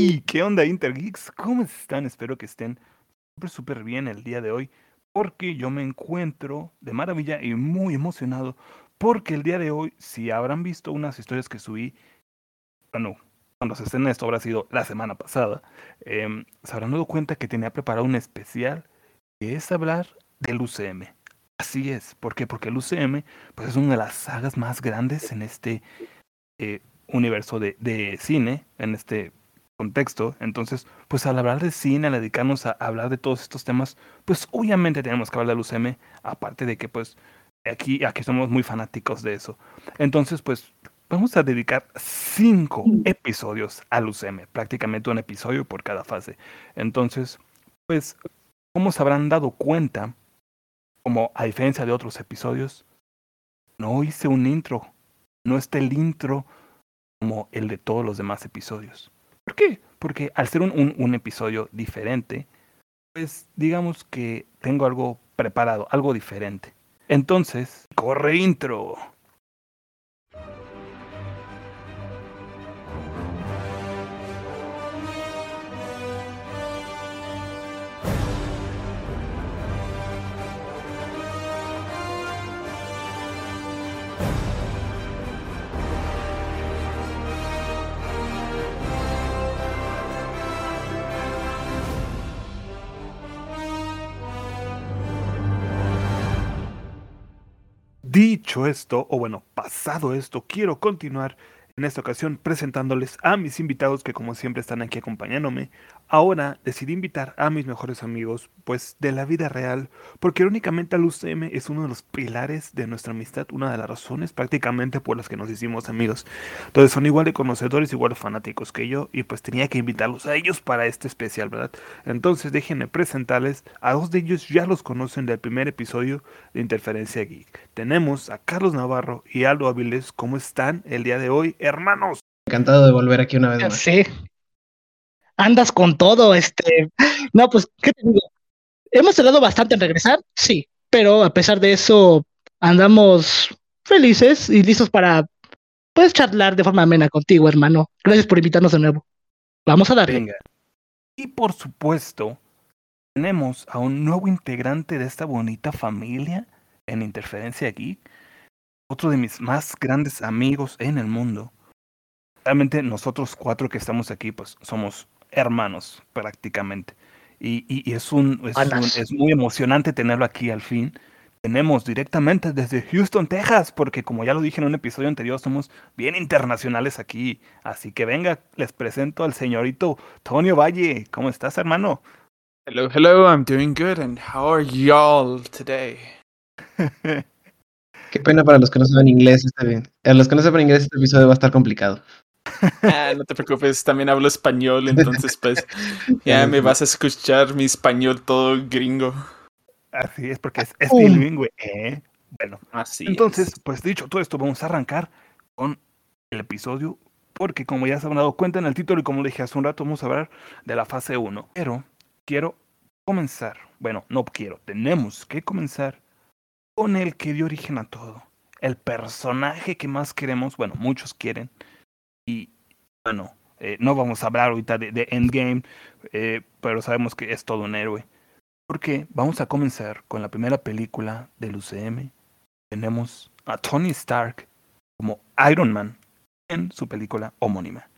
¡Hey! ¿Qué onda, Intergeeks? ¿Cómo están? Espero que estén súper, súper bien el día de hoy, porque yo me encuentro de maravilla y muy emocionado, porque el día de hoy, si habrán visto unas historias que subí, bueno, cuando se estén esto habrá sido la semana pasada, em, se habrán dado cuenta que tenía preparado un especial que es hablar del UCM. Así es, ¿por qué? Porque el UCM pues, es una de las sagas más grandes en este eh, universo de, de, cine, en este contexto. Entonces, pues al hablar de cine, al dedicarnos a hablar de todos estos temas, pues obviamente tenemos que hablar del UCM, aparte de que pues aquí, aquí somos muy fanáticos de eso. Entonces, pues vamos a dedicar cinco episodios al UCM, prácticamente un episodio por cada fase. Entonces, pues, como se habrán dado cuenta, como a diferencia de otros episodios, no hice un intro, no está el intro como el de todos los demás episodios. ¿Por qué? Porque al ser un, un, un episodio diferente, pues digamos que tengo algo preparado, algo diferente. Entonces, corre intro. Dicho esto, o bueno, pasado esto, quiero continuar en esta ocasión presentándoles a mis invitados que como siempre están aquí acompañándome. Ahora decidí invitar a mis mejores amigos, pues de la vida real, porque irónicamente el UCM es uno de los pilares de nuestra amistad, una de las razones prácticamente por las que nos hicimos amigos. Entonces son igual de conocedores, igual de fanáticos que yo, y pues tenía que invitarlos a ellos para este especial, ¿verdad? Entonces déjenme presentarles, a dos de ellos ya los conocen del primer episodio de Interferencia Geek. Tenemos a Carlos Navarro y Aldo Aviles, ¿cómo están el día de hoy? hermanos. Encantado de volver aquí una vez más. Sí. Andas con todo, este. No, pues, ¿qué te digo? Hemos tardado bastante en regresar, sí, pero a pesar de eso, andamos felices y listos para, pues, charlar de forma amena contigo, hermano. Gracias por invitarnos de nuevo. Vamos a darle. Y por supuesto, tenemos a un nuevo integrante de esta bonita familia en Interferencia Geek, otro de mis más grandes amigos en el mundo realmente nosotros cuatro que estamos aquí, pues somos hermanos prácticamente. Y, y, y es, un, es, un, es, muy emocionante tenerlo aquí al fin. Tenemos directamente desde Houston, Texas, porque como ya lo dije en un episodio anterior, somos bien internacionales aquí. Así que venga, les presento al señorito Tonio Valle. ¿Cómo estás, hermano? Hello, hello, I'm doing good, and how are y'all today? Qué pena para los que no saben inglés, está bien. A los que no saben inglés, este episodio va a estar complicado. Ah, no te preocupes, también hablo español, entonces pues ya me vas a escuchar mi español todo gringo. Así es, porque es, es bilingüe, ¿eh? Bueno, así entonces, es. pues dicho todo esto, vamos a arrancar con el episodio, porque como ya se han dado cuenta en el título y como dije hace un rato, vamos a hablar de la fase 1. Pero quiero comenzar, bueno, no quiero, tenemos que comenzar con el que dio origen a todo. El personaje que más queremos, bueno, muchos quieren, y bueno, eh, no vamos a hablar ahorita de, de Endgame, eh, pero sabemos que es todo un héroe. Porque vamos a comenzar con la primera película del UCM. Tenemos a Tony Stark como Iron Man en su película homónima.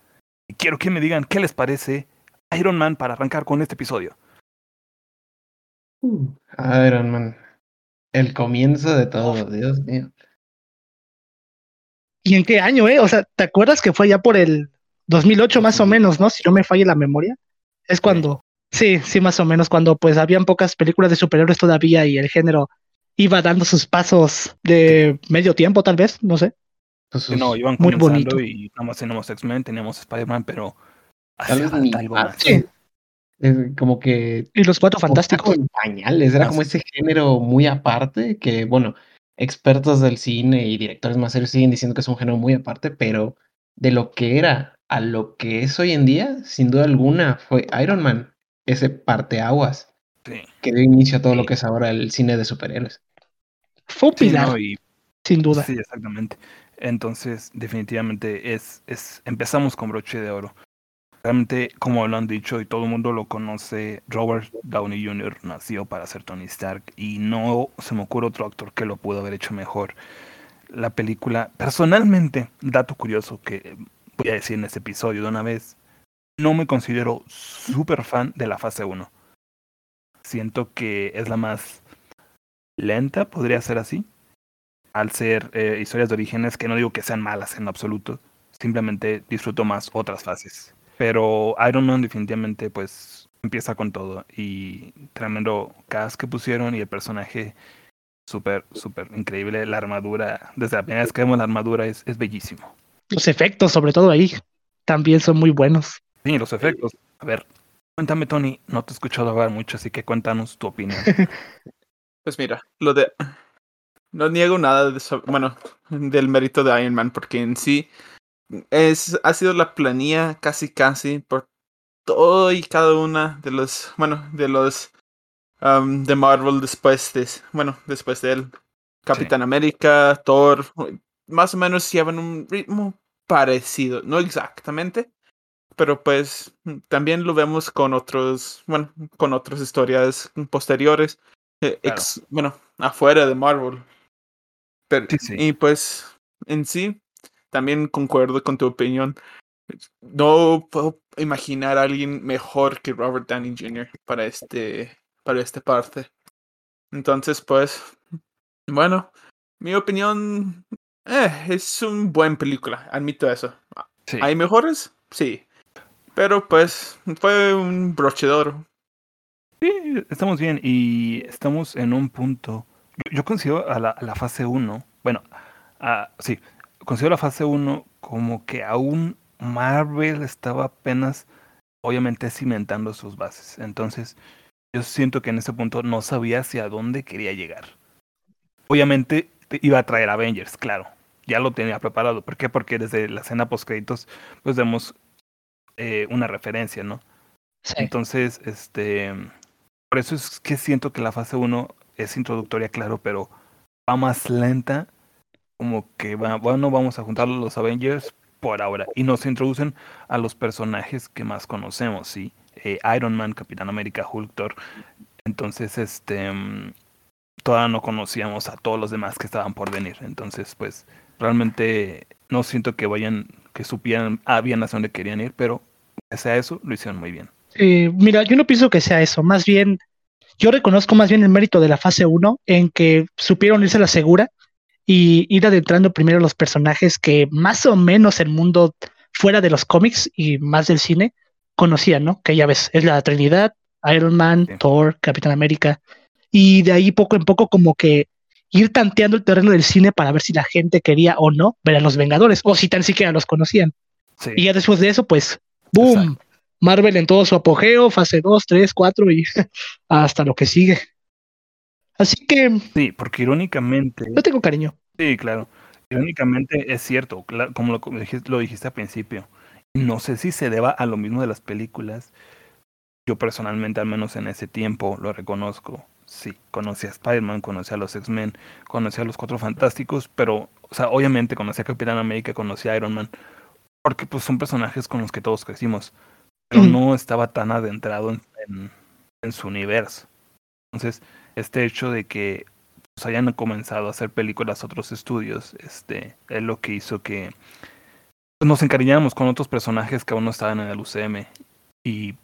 Y quiero que me digan qué les parece Iron Man para arrancar con este episodio. Uh, Iron Man. El comienzo de todo, Dios mío. ¿Y en qué año, eh? O sea, ¿te acuerdas que fue ya por el 2008 más o menos, no? Si no me falla la memoria. Es cuando, sí, sí, más o menos, cuando pues habían pocas películas de superhéroes todavía y el género iba dando sus pasos de medio tiempo, tal vez, no sé. Pues, no, iban muy bonito. y nada más teníamos X-Men, teníamos Spider-Man, pero hace falta algo más. Sí. Es como que... Y los cuatro fantásticos. pañales, era como ese género muy aparte que, bueno, expertos del cine y directores más serios siguen diciendo que es un género muy aparte, pero de lo que era a lo que es hoy en día, sin duda alguna, fue Iron Man, ese parteaguas sí. que dio inicio a todo sí. lo que es ahora el cine de superhéroes. Fue sí, no, y, sin duda. Sí, exactamente. Entonces, definitivamente es, es, empezamos con broche de oro. Realmente, como lo han dicho y todo el mundo lo conoce, Robert Downey Jr. nació para ser Tony Stark y no se me ocurre otro actor que lo pudo haber hecho mejor. La película, personalmente, dato curioso que voy a decir en este episodio de una vez, no me considero súper fan de la fase 1. Siento que es la más lenta, podría ser así, al ser eh, historias de orígenes que no digo que sean malas en absoluto, simplemente disfruto más otras fases. Pero Iron Man definitivamente pues empieza con todo y tremendo cast que pusieron y el personaje súper, súper increíble. La armadura, desde la primera vez que vemos la armadura es, es bellísimo. Los efectos, sobre todo ahí, también son muy buenos. Sí, los efectos. A ver, cuéntame Tony, no te he escuchado hablar mucho, así que cuéntanos tu opinión. Pues mira, lo de... No niego nada de eso, bueno, del mérito de Iron Man, porque en sí es, ha sido la planilla casi casi por todo y cada una de los, bueno, de los um, de Marvel después de, bueno, después de él. Capitán América, Thor, más o menos llevan un ritmo parecido, no exactamente, pero pues también lo vemos con otros, bueno, con otras historias posteriores, eh, Claro. ex- bueno, afuera de Marvel. Pero, Sí, sí. Y pues en sí, también concuerdo con tu opinión. No puedo imaginar a alguien mejor que Robert Downey Jr. para este, para esta parte. Entonces, pues, bueno, mi opinión eh, es un buen película, admito eso. Sí. ¿Hay mejores? Sí. Pero pues fue un broche de oro. Sí, estamos bien y estamos en un punto. Yo, yo considero a la, a la fase 1, bueno, a- sí, considero la fase 1 como que aún Marvel estaba apenas, obviamente, cimentando sus bases. Entonces, yo siento que en ese punto no sabía hacia dónde quería llegar. Obviamente, te- iba a traer Avengers, claro, ya lo tenía preparado. ¿Por qué? Porque desde la escena post créditos, pues vemos eh, una referencia, ¿no? Sí. Entonces, este, por eso es que siento que la fase 1 es introductoria, claro, pero va más lenta, como que bueno, vamos a juntar los Avengers por ahora, y nos introducen a los personajes que más conocemos, ¿sí? Eh, Iron Man, Capitán América, Hulk, Thor. Entonces, este, mm, todavía no conocíamos a todos los demás que estaban por venir. Entonces, pues, realmente no siento que vayan, que supieran ah, bien hacia dónde querían ir, pero pese a eso, lo hicieron muy bien. Mira, yo no pienso que sea eso, más bien, yo reconozco más bien el mérito de la fase 1 en que supieron irse a la segura y ir adentrando primero los personajes que más o menos el mundo fuera de los cómics y más del cine conocían, ¿no? Que ya ves, es la Trinidad, Iron Man, Sí. Thor, Capitán América, y de ahí poco en poco como que ir tanteando el terreno del cine para ver si la gente quería o no ver a los Vengadores, o si tan siquiera los conocían. Sí. Y ya después de eso, pues, ¡boom! Exacto. Marvel en todo su apogeo, fase 2, 3, 4 y hasta lo que sigue. Así que Sí, porque irónicamente, yo tengo cariño. sí, claro, irónicamente es cierto, como lo, lo dijiste al principio. No sé si se deba a lo mismo de las películas. Yo personalmente, al menos en ese tiempo, lo reconozco. Sí, conocí a Spider-Man, conocí a los X-Men, conocí a los Cuatro Fantásticos, pero, o sea, obviamente conocí a Capitán América, conocí a Iron Man, porque pues son personajes con los que todos crecimos, pero Ujú. no estaba tan adentrado en, en- en su universo. Entonces, este hecho de que pues, hayan comenzado a hacer películas otros estudios, este, es lo que hizo que pues, nos encariñáramos con otros personajes que aún no estaban en el UCM. Y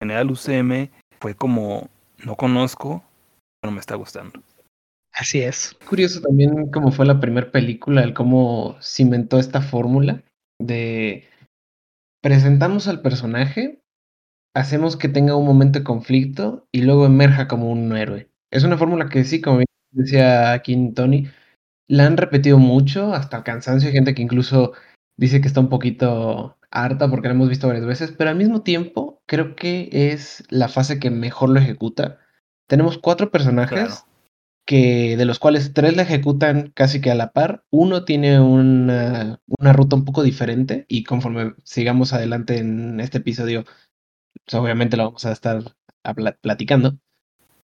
en el UCM fue como, no conozco, pero me está gustando. Así es. Curioso también cómo fue la primera película, el cómo cimentó esta fórmula de presentamos al personaje, hacemos que tenga un momento de conflicto y luego emerja como un héroe. Es una fórmula que sí, como bien decía aquí Tony, la han repetido mucho hasta el cansancio. Hay gente que incluso dice que está un poquito harta porque la hemos visto varias veces, pero al mismo tiempo creo que es la fase que mejor lo ejecuta. Tenemos cuatro personajes Claro. que de los cuales tres la ejecutan casi que a la par. Uno tiene una, una ruta un poco diferente y conforme sigamos adelante en este episodio, pues obviamente lo vamos a estar platicando.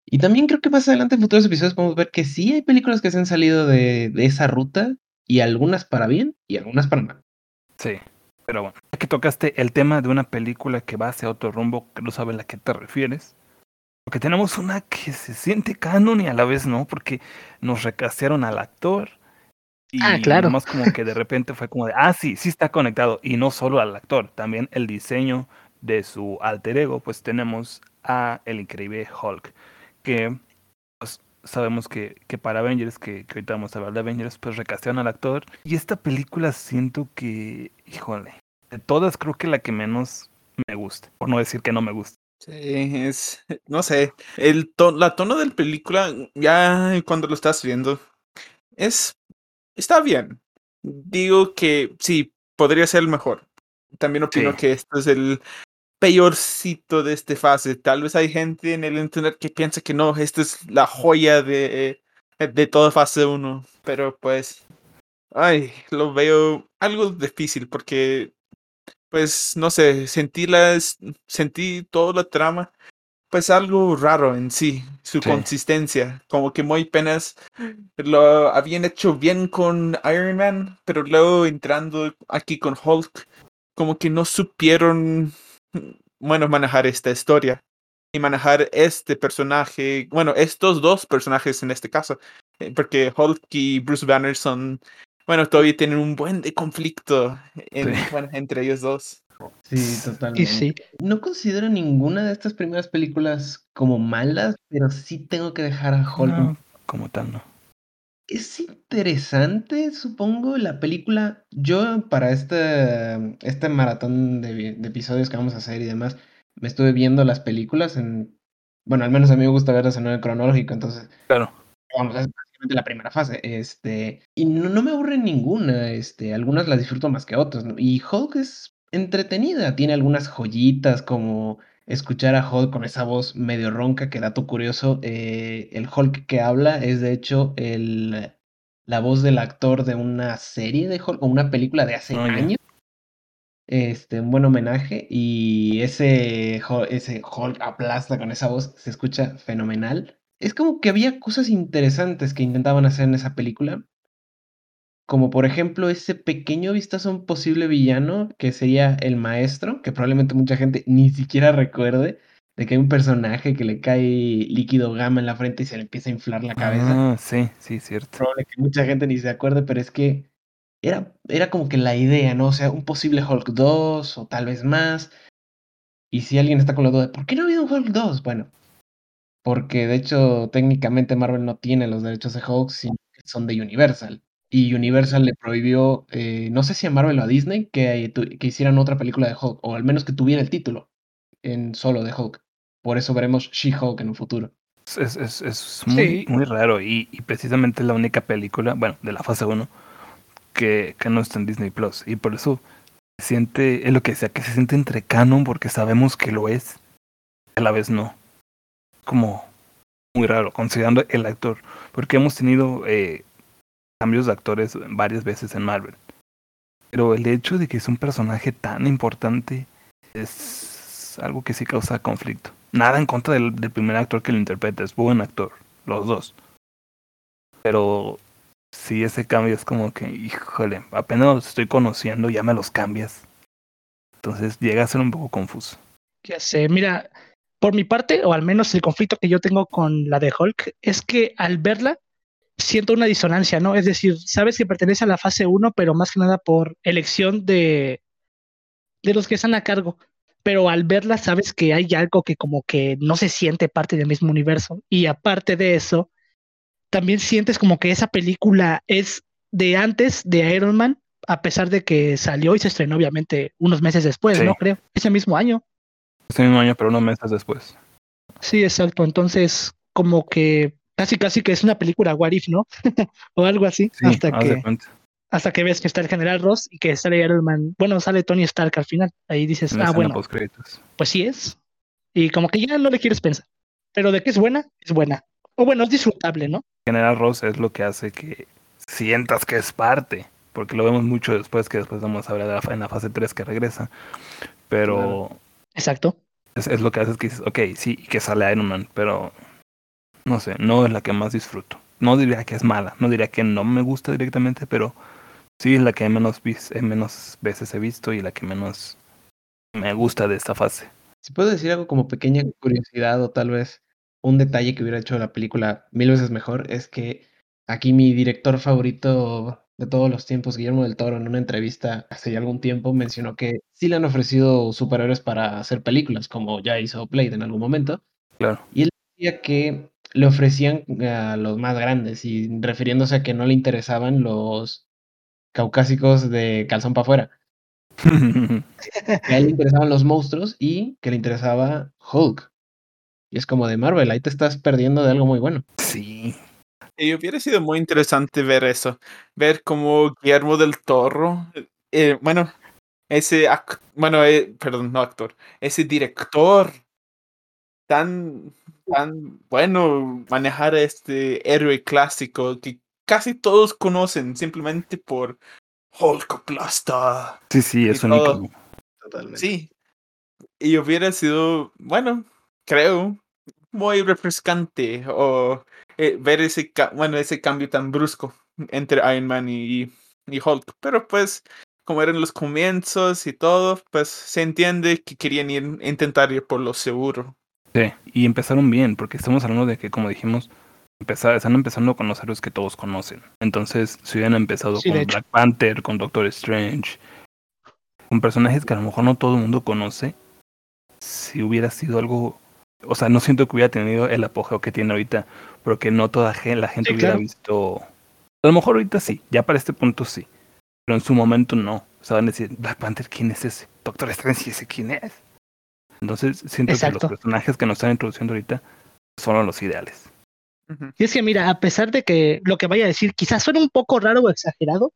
Y también creo que más adelante en futuros episodios podemos ver que sí hay películas que se han salido de, de esa ruta y algunas para bien y algunas para mal. Sí. Pero bueno, ya que tocaste el tema de una película que va hacia otro rumbo, que no sabes a qué te refieres. Porque tenemos una que se siente canon y a la vez no, porque nos recastearon al actor. Y Ah, claro. Más como que de repente fue como de, ah, sí, sí está conectado. Y no solo al actor, también el diseño de su alter ego, pues tenemos a el increíble Hulk, que pues, sabemos que, que para Avengers, que, que ahorita vamos a hablar de Avengers, pues recastearon al actor. Y esta película siento que, híjole, de todas creo que la que menos me gusta, por no decir que no me gusta. Sí, es, no sé, el to- la tono de la película, ya cuando lo estás viendo, es, está bien. Digo que sí, podría ser el mejor. También opino Sí. que esto es el peorcito de esta fase. Tal vez hay gente en el internet que piensa que no, esta es la joya de, de toda fase 1, pero pues, ay, lo veo algo difícil porque pues no sé, sentí las, sentí toda la trama, pues algo raro en sí, su Sí. consistencia, como que muy apenas lo habían hecho bien con Iron Man, pero luego entrando aquí con Hulk, como que no supieron, bueno, manejar esta historia y manejar este personaje, bueno, estos dos personajes en este caso, eh, porque Hulk y Bruce Banner son, bueno, todavía tienen un buen de conflicto en- Sí. bueno, entre ellos dos. Sí, Y totalmente. sí, No considero ninguna de estas primeras películas como malas, pero sí tengo que dejar a Hulk. No, como tal, no. Es interesante, supongo, la película. Yo, para este, este maratón de, episodios que vamos a hacer y demás, me estuve viendo las películas en. Bueno, al menos a mí me gusta verlas en orden cronológico, entonces Claro. vamos, es básicamente la primera fase. Este, y no, no me aburre ninguna, este, algunas las disfruto más que otras, ¿no? Y Hulk es entretenida, tiene algunas joyitas como escuchar a Hulk con esa voz medio ronca, que dato curioso, eh, el Hulk que habla es de hecho el, la voz del actor de una serie de Hulk, o una película de hace ya. años. Este, un buen homenaje y ese, ese Hulk aplasta con esa voz, se escucha fenomenal. Es como que había cosas interesantes que intentaban hacer en esa película, como por ejemplo ese pequeño vistazo a un posible villano que sería el maestro, que probablemente mucha gente ni siquiera recuerde, de que hay un personaje que le cae líquido gamma en la frente y se le empieza a inflar la cabeza Ah, sí, sí, cierto. probable que mucha gente ni se acuerde, pero es que era, era como que la idea, ¿no? O sea, un posible Hulk 2 o tal vez más. Y si alguien está con la duda, ¿por qué no ha habido un Hulk 2? Bueno, porque de hecho técnicamente Marvel no tiene los derechos de Hulk, sino que son de Universal. Y Universal le prohibió, eh, no sé si a Marvel o a Disney, que, tu- que hicieran otra película de Hulk, o al menos que tuviera el título en solo de Hulk. Por eso veremos She-Hulk en un futuro. Es, es, es- muy, Sí. muy raro y, y precisamente es la única película, bueno, de la fase 1 que, que no está en Disney Plus. Y por eso se siente, es lo que decía, que se siente entre canon porque sabemos que lo es, a la vez no. Como muy raro, considerando el actor. Porque hemos tenido eh, cambios de actores varias veces en Marvel. Pero el hecho de que es un personaje tan importante es algo que sí causa conflicto. Nada en contra del, del primer actor que lo interpreta, es buen actor, los dos. Pero sí ese cambio es como que, híjole, apenas los estoy conociendo, ya me los cambias. Entonces llega a ser un poco confuso. ya sé. Mira, por mi parte, o al menos el conflicto que yo tengo con la de Hulk, es que al verla siento una disonancia, ¿no? Es decir, sabes que pertenece a la fase 1, pero más que nada por elección de, de los que están a cargo. Pero al verla sabes que hay algo que como que no se siente parte del mismo universo. Y aparte de eso, también sientes como que esa película es de antes de Iron Man, a pesar de que salió y se estrenó obviamente unos meses después, Sí. ¿no? Creo, ese mismo año. Ese mismo año, pero unos meses después. Sí, exacto. Entonces, como que casi casi que es una película What If, ¿no? o algo así, Sí, hasta que hasta que ves que está el general Ross y que sale Iron Man, bueno, sale Tony Stark al final. Ahí dices, ah, bueno, pues sí es. Y como que ya no le quieres pensar. Pero de que es buena, es buena. O bueno, es disfrutable, ¿no? General Ross es lo que hace que sientas que es parte. Porque lo vemos mucho después, que después vamos a hablar de la, fa- en la fase 3 que regresa. Pero Exacto. es, es lo que hace que dices, ok, sí, que sale Iron Man, pero no sé, no es la que más disfruto. No diría que es mala, no diría que no me gusta directamente, pero Sí, es la que menos, eh, menos veces he visto y la que menos me gusta de esta fase. Si puedo decir algo como pequeña curiosidad o tal vez un detalle que hubiera hecho la película mil veces mejor, es que aquí mi director favorito de todos los tiempos, Guillermo del Toro, en una entrevista hace ya algún tiempo mencionó que sí le han ofrecido superhéroes para hacer películas, como ya hizo Blade en algún momento, Claro. y él decía que le ofrecían a los más grandes y refiriéndose a que no le interesaban los caucásicos de calzón para afuera. Que a él le interesaban los monstruos y que le interesaba Hulk. Y es como de Marvel, ahí te estás perdiendo de algo muy bueno. sí. Y hubiera sido muy interesante ver eso, ver cómo Guillermo del Toro, eh, bueno, ese, bueno, eh, perdón, no actor, ese director tan, tan bueno manejar a este héroe clásico que casi todos conocen simplemente por Hulk aplasta. Sí, sí, es Y un icono. Totalmente. Sí. Y hubiera sido, bueno, creo, muy refrescante o eh, ver ese, ca- bueno, ese cambio tan brusco entre Iron Man y, y Hulk. Pero pues, como eran los comienzos y todo, pues se entiende que querían ir, intentar ir por lo seguro. Sí, y empezaron bien, porque estamos hablando de que, como dijimos, empezar, están empezando con los héroes que todos conocen. Entonces, si hubieran empezado Sí, con. Black Panther, con Doctor Strange, con personajes que a lo mejor no todo el mundo conoce, si hubiera sido algo... O sea, no siento que hubiera tenido el apogeo que tiene ahorita, porque no toda la gente Sí, hubiera claro. visto... A lo mejor ahorita sí, ya para este punto sí, pero en su momento no. O sea, van a decir, Black Panther, ¿quién es ese? Doctor Strange, ¿y ese quién es? Entonces, siento que los personajes que nos están introduciendo ahorita son los ideales. Y es que mira, a pesar de que lo que vaya a decir quizás suene un poco raro o exagerado,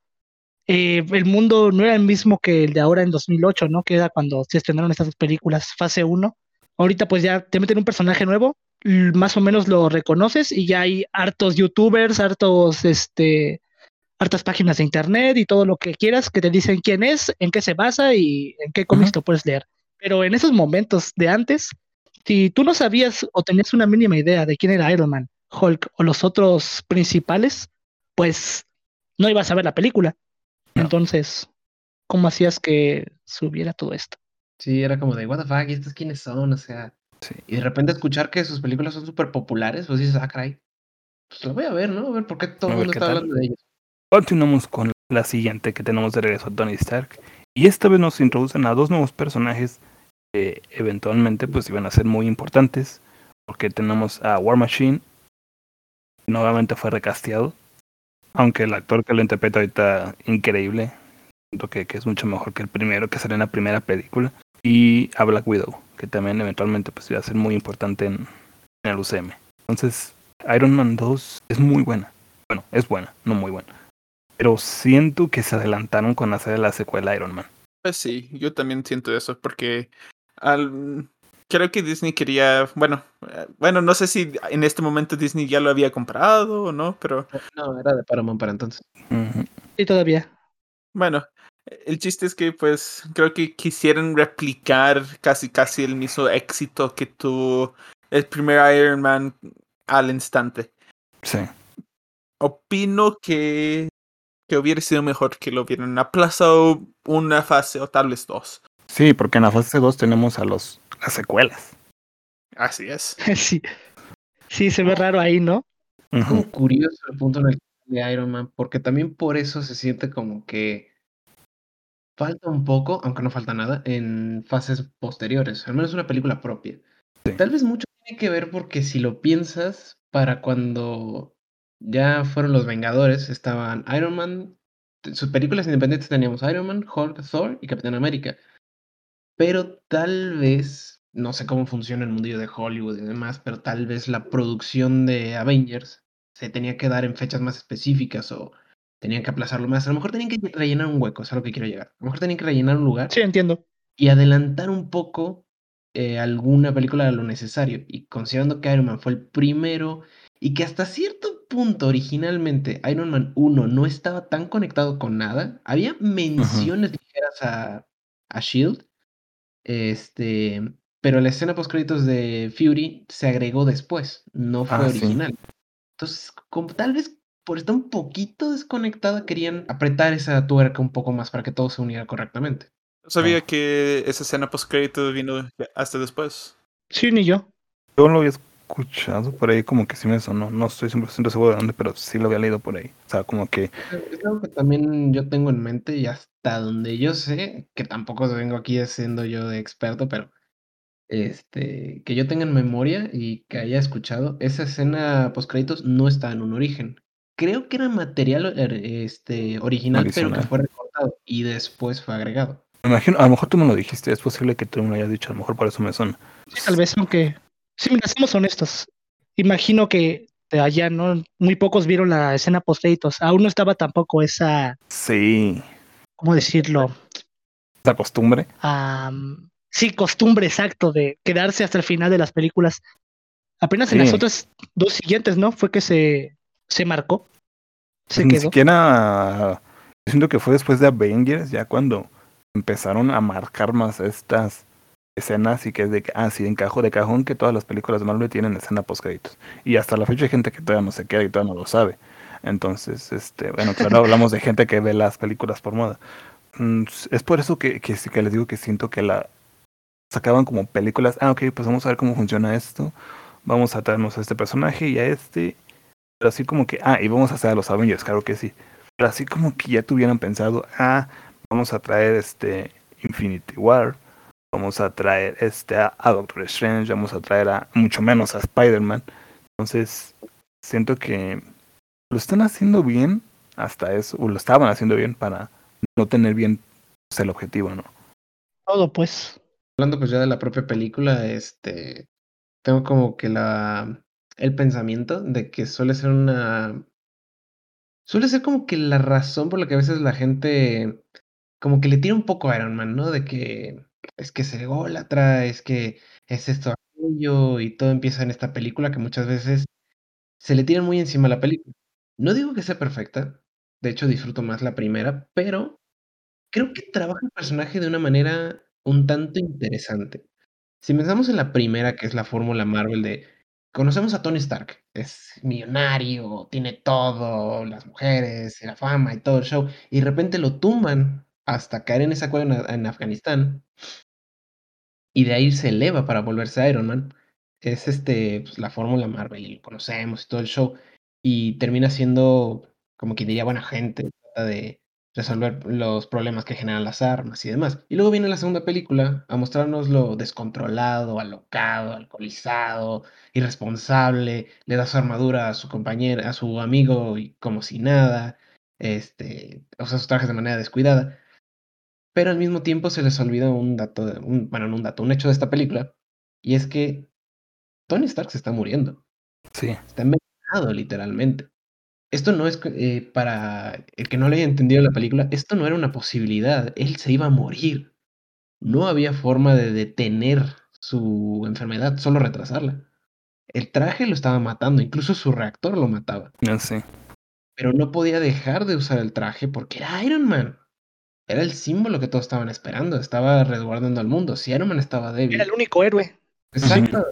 eh, el mundo no era el mismo que el de ahora en 2008, ¿no? Que era cuando se estrenaron estas películas, fase 1. Ahorita pues ya te meten un personaje nuevo, más o menos lo reconoces y ya hay hartos youtubers, hartos, este, hartas páginas de internet y todo lo que quieras que te dicen quién es, en qué se basa y en qué cómics lo puedes leer. Pero en esos momentos de antes, si tú no sabías o tenías una mínima idea de quién era Iron Man, Hulk o los otros principales, pues no ibas a ver la película. No. Entonces, ¿cómo hacías que subiera todo esto? Sí, era como de, what the fuck, ¿y estos quiénes son? O sea, Sí. y de repente escuchar que sus películas son súper populares, pues dices, ah, caray, pues lo voy a ver, ¿no? A ver por qué todo el mundo está tal. hablando de ellos. Continuamos con la siguiente que tenemos de regreso a Tony Stark. Y esta vez nos introducen a dos nuevos personajes que eventualmente pues iban a ser muy importantes. Porque tenemos a War Machine, que nuevamente fue recasteado. Aunque el actor que lo interpreta ahorita, increíble. Siento que, que es mucho mejor que el primero que salió en la primera película. Y a Black Widow, que también eventualmente pues iba a ser muy importante en, en el UCM. Entonces, Iron Man 2 es muy buena. Bueno, es buena, no muy buena. Pero siento que se adelantaron con hacer la secuela Iron Man. Pues sí, yo también siento eso, porque al, creo que Disney quería, bueno, eh, bueno, no sé si en este momento Disney ya lo había comprado o no, pero No, era de Paramount para entonces. Ujú. Y todavía. bueno, el chiste es que pues creo que quisieran replicar casi casi el mismo éxito que tuvo el primer Iron Man al instante. Sí. Opino que, que hubiera sido mejor que lo hubieran aplazado una fase o tal vez dos. Sí, porque en la fase 2 tenemos a los las secuelas. Así es. sí. Sí, se ve raro ahí, ¿no? Es como curioso el punto en el que sale Iron Man, porque también por eso se siente como que falta un poco, aunque no falta nada, en fases posteriores, al menos una película propia. Sí. Tal vez mucho tiene que ver porque si lo piensas, para cuando ya fueron los Vengadores, estaban Iron Man, sus películas independientes teníamos Iron Man, Hulk, Thor y Capitán América. Pero tal vez, no sé cómo funciona el mundillo de Hollywood y demás, pero tal vez la producción de Avengers se tenía que dar en fechas más específicas o tenían que aplazarlo más. A lo mejor tenían que rellenar un hueco, es a lo que quiero llegar. A lo mejor tenían que rellenar un lugar Sí, entiendo. y adelantar un poco eh, alguna película de lo necesario. Y considerando que Iron Man fue el primero y que hasta cierto punto originalmente Iron Man 1 no estaba tan conectado con nada, había menciones ligeras a, a Shield, este, pero la escena post créditos de Fury se agregó después, no fue Ah, sí. original. Entonces, como tal vez por estar un poquito desconectada, querían apretar esa tuerca un poco más para que todo se uniera correctamente. No sabía que esa escena post crédito vino hasta después. Sí, ni yo. Yo lo había escuchado por ahí, como que sí me sonó. No estoy 100% seguro de dónde, pero sí lo había leído por ahí. O sea, como que Es algo que también yo tengo en mente y hasta donde yo sé, que tampoco vengo aquí siendo yo de experto, pero este, que yo tenga en memoria y que haya escuchado, esa escena post créditos no está en un origen. Creo que era material er- este, original, pero que fue recortado y después fue agregado. me imagino, a lo mejor tú me lo dijiste, es posible que tú me lo hayas dicho, a lo mejor por eso me suena. Sí, tal vez, aunque. Sí, mira, seamos honestos. Imagino que de allá, ¿no? Muy pocos vieron la escena post créditos. Aún no estaba tampoco esa. Sí, ¿Cómo decirlo? esa costumbre. Sí, costumbre exacto de quedarse hasta el final de las películas. Apenas en las otras dos siguientes, ¿no? Fue que se, se marcó. Se Ni quedó. siquiera. Yo siento que fue después de Avengers, ya cuando empezaron a marcar más estas escenas y que es de que, ah, sí, encajo de cajón que todas las películas de Marvel tienen escena post créditos. Y hasta la fecha hay gente que todavía no se queda y todavía no lo sabe. Entonces, este, bueno, claro, hablamos de gente que ve las películas por moda. Mm, Es por eso que, que, sí que les digo que siento que la sacaban como películas, ah, ok, pues vamos a ver cómo funciona esto, vamos a traernos a este personaje y a este, pero así como que, ah, y vamos a hacer a los Avengers, claro que sí. Pero así como que ya tuvieran pensado, ah, vamos a traer este Infinity War, vamos a traer este a, a Doctor Strange, vamos a traer a mucho menos a Spider-Man. Entonces, siento que lo están haciendo bien hasta eso, o lo estaban haciendo bien para no tener bien pues, el objetivo, ¿no? Todo, pues. Hablando pues ya de la propia película, este, tengo como que la, el pensamiento de que suele ser una, suele ser como que la razón por la que a veces la gente como que le tira un poco a Iron Man, ¿no? De que es que es ególatra, es que es esto, aquello, y todo empieza en esta película que muchas veces se le tiran muy encima a la película. No digo que sea perfecta, de hecho disfruto más la primera, pero creo que trabaja el personaje de una manera un tanto interesante. Si pensamos en la primera, que es la fórmula Marvel de conocemos a Tony Stark, es millonario, tiene todo, las mujeres, la fama y todo el show, y de repente lo tumban hasta caer en esa cueva en, Afganistán, y de ahí se eleva para volverse Iron Man. Es este, pues, la fórmula Marvel, y lo conocemos y todo el show, y termina siendo, como quien diría, buena gente, trata de resolver los problemas que generan las armas y demás. Y luego viene la segunda película a mostrarnos lo descontrolado, alocado, alcoholizado, irresponsable, le da su armadura a su compañero, a su amigo y como si nada, este, o sea, sus trajes de manera descuidada. Pero al mismo tiempo se les olvida un dato, un, bueno, no un dato, un hecho de esta película, y es que Tony Stark se está muriendo, Sí, está envenenado literalmente. Esto no es eh, para el que no le haya entendido la película, esto no era una posibilidad, él se iba a morir. No había forma de detener su enfermedad, solo retrasarla. El traje lo estaba matando, incluso su reactor lo mataba, ya sé. pero no podía dejar de usar el traje porque era Iron Man. Era el símbolo que todos estaban esperando, estaba resguardando al mundo. Si Iron Man estaba débil, Era el único héroe. Exacto.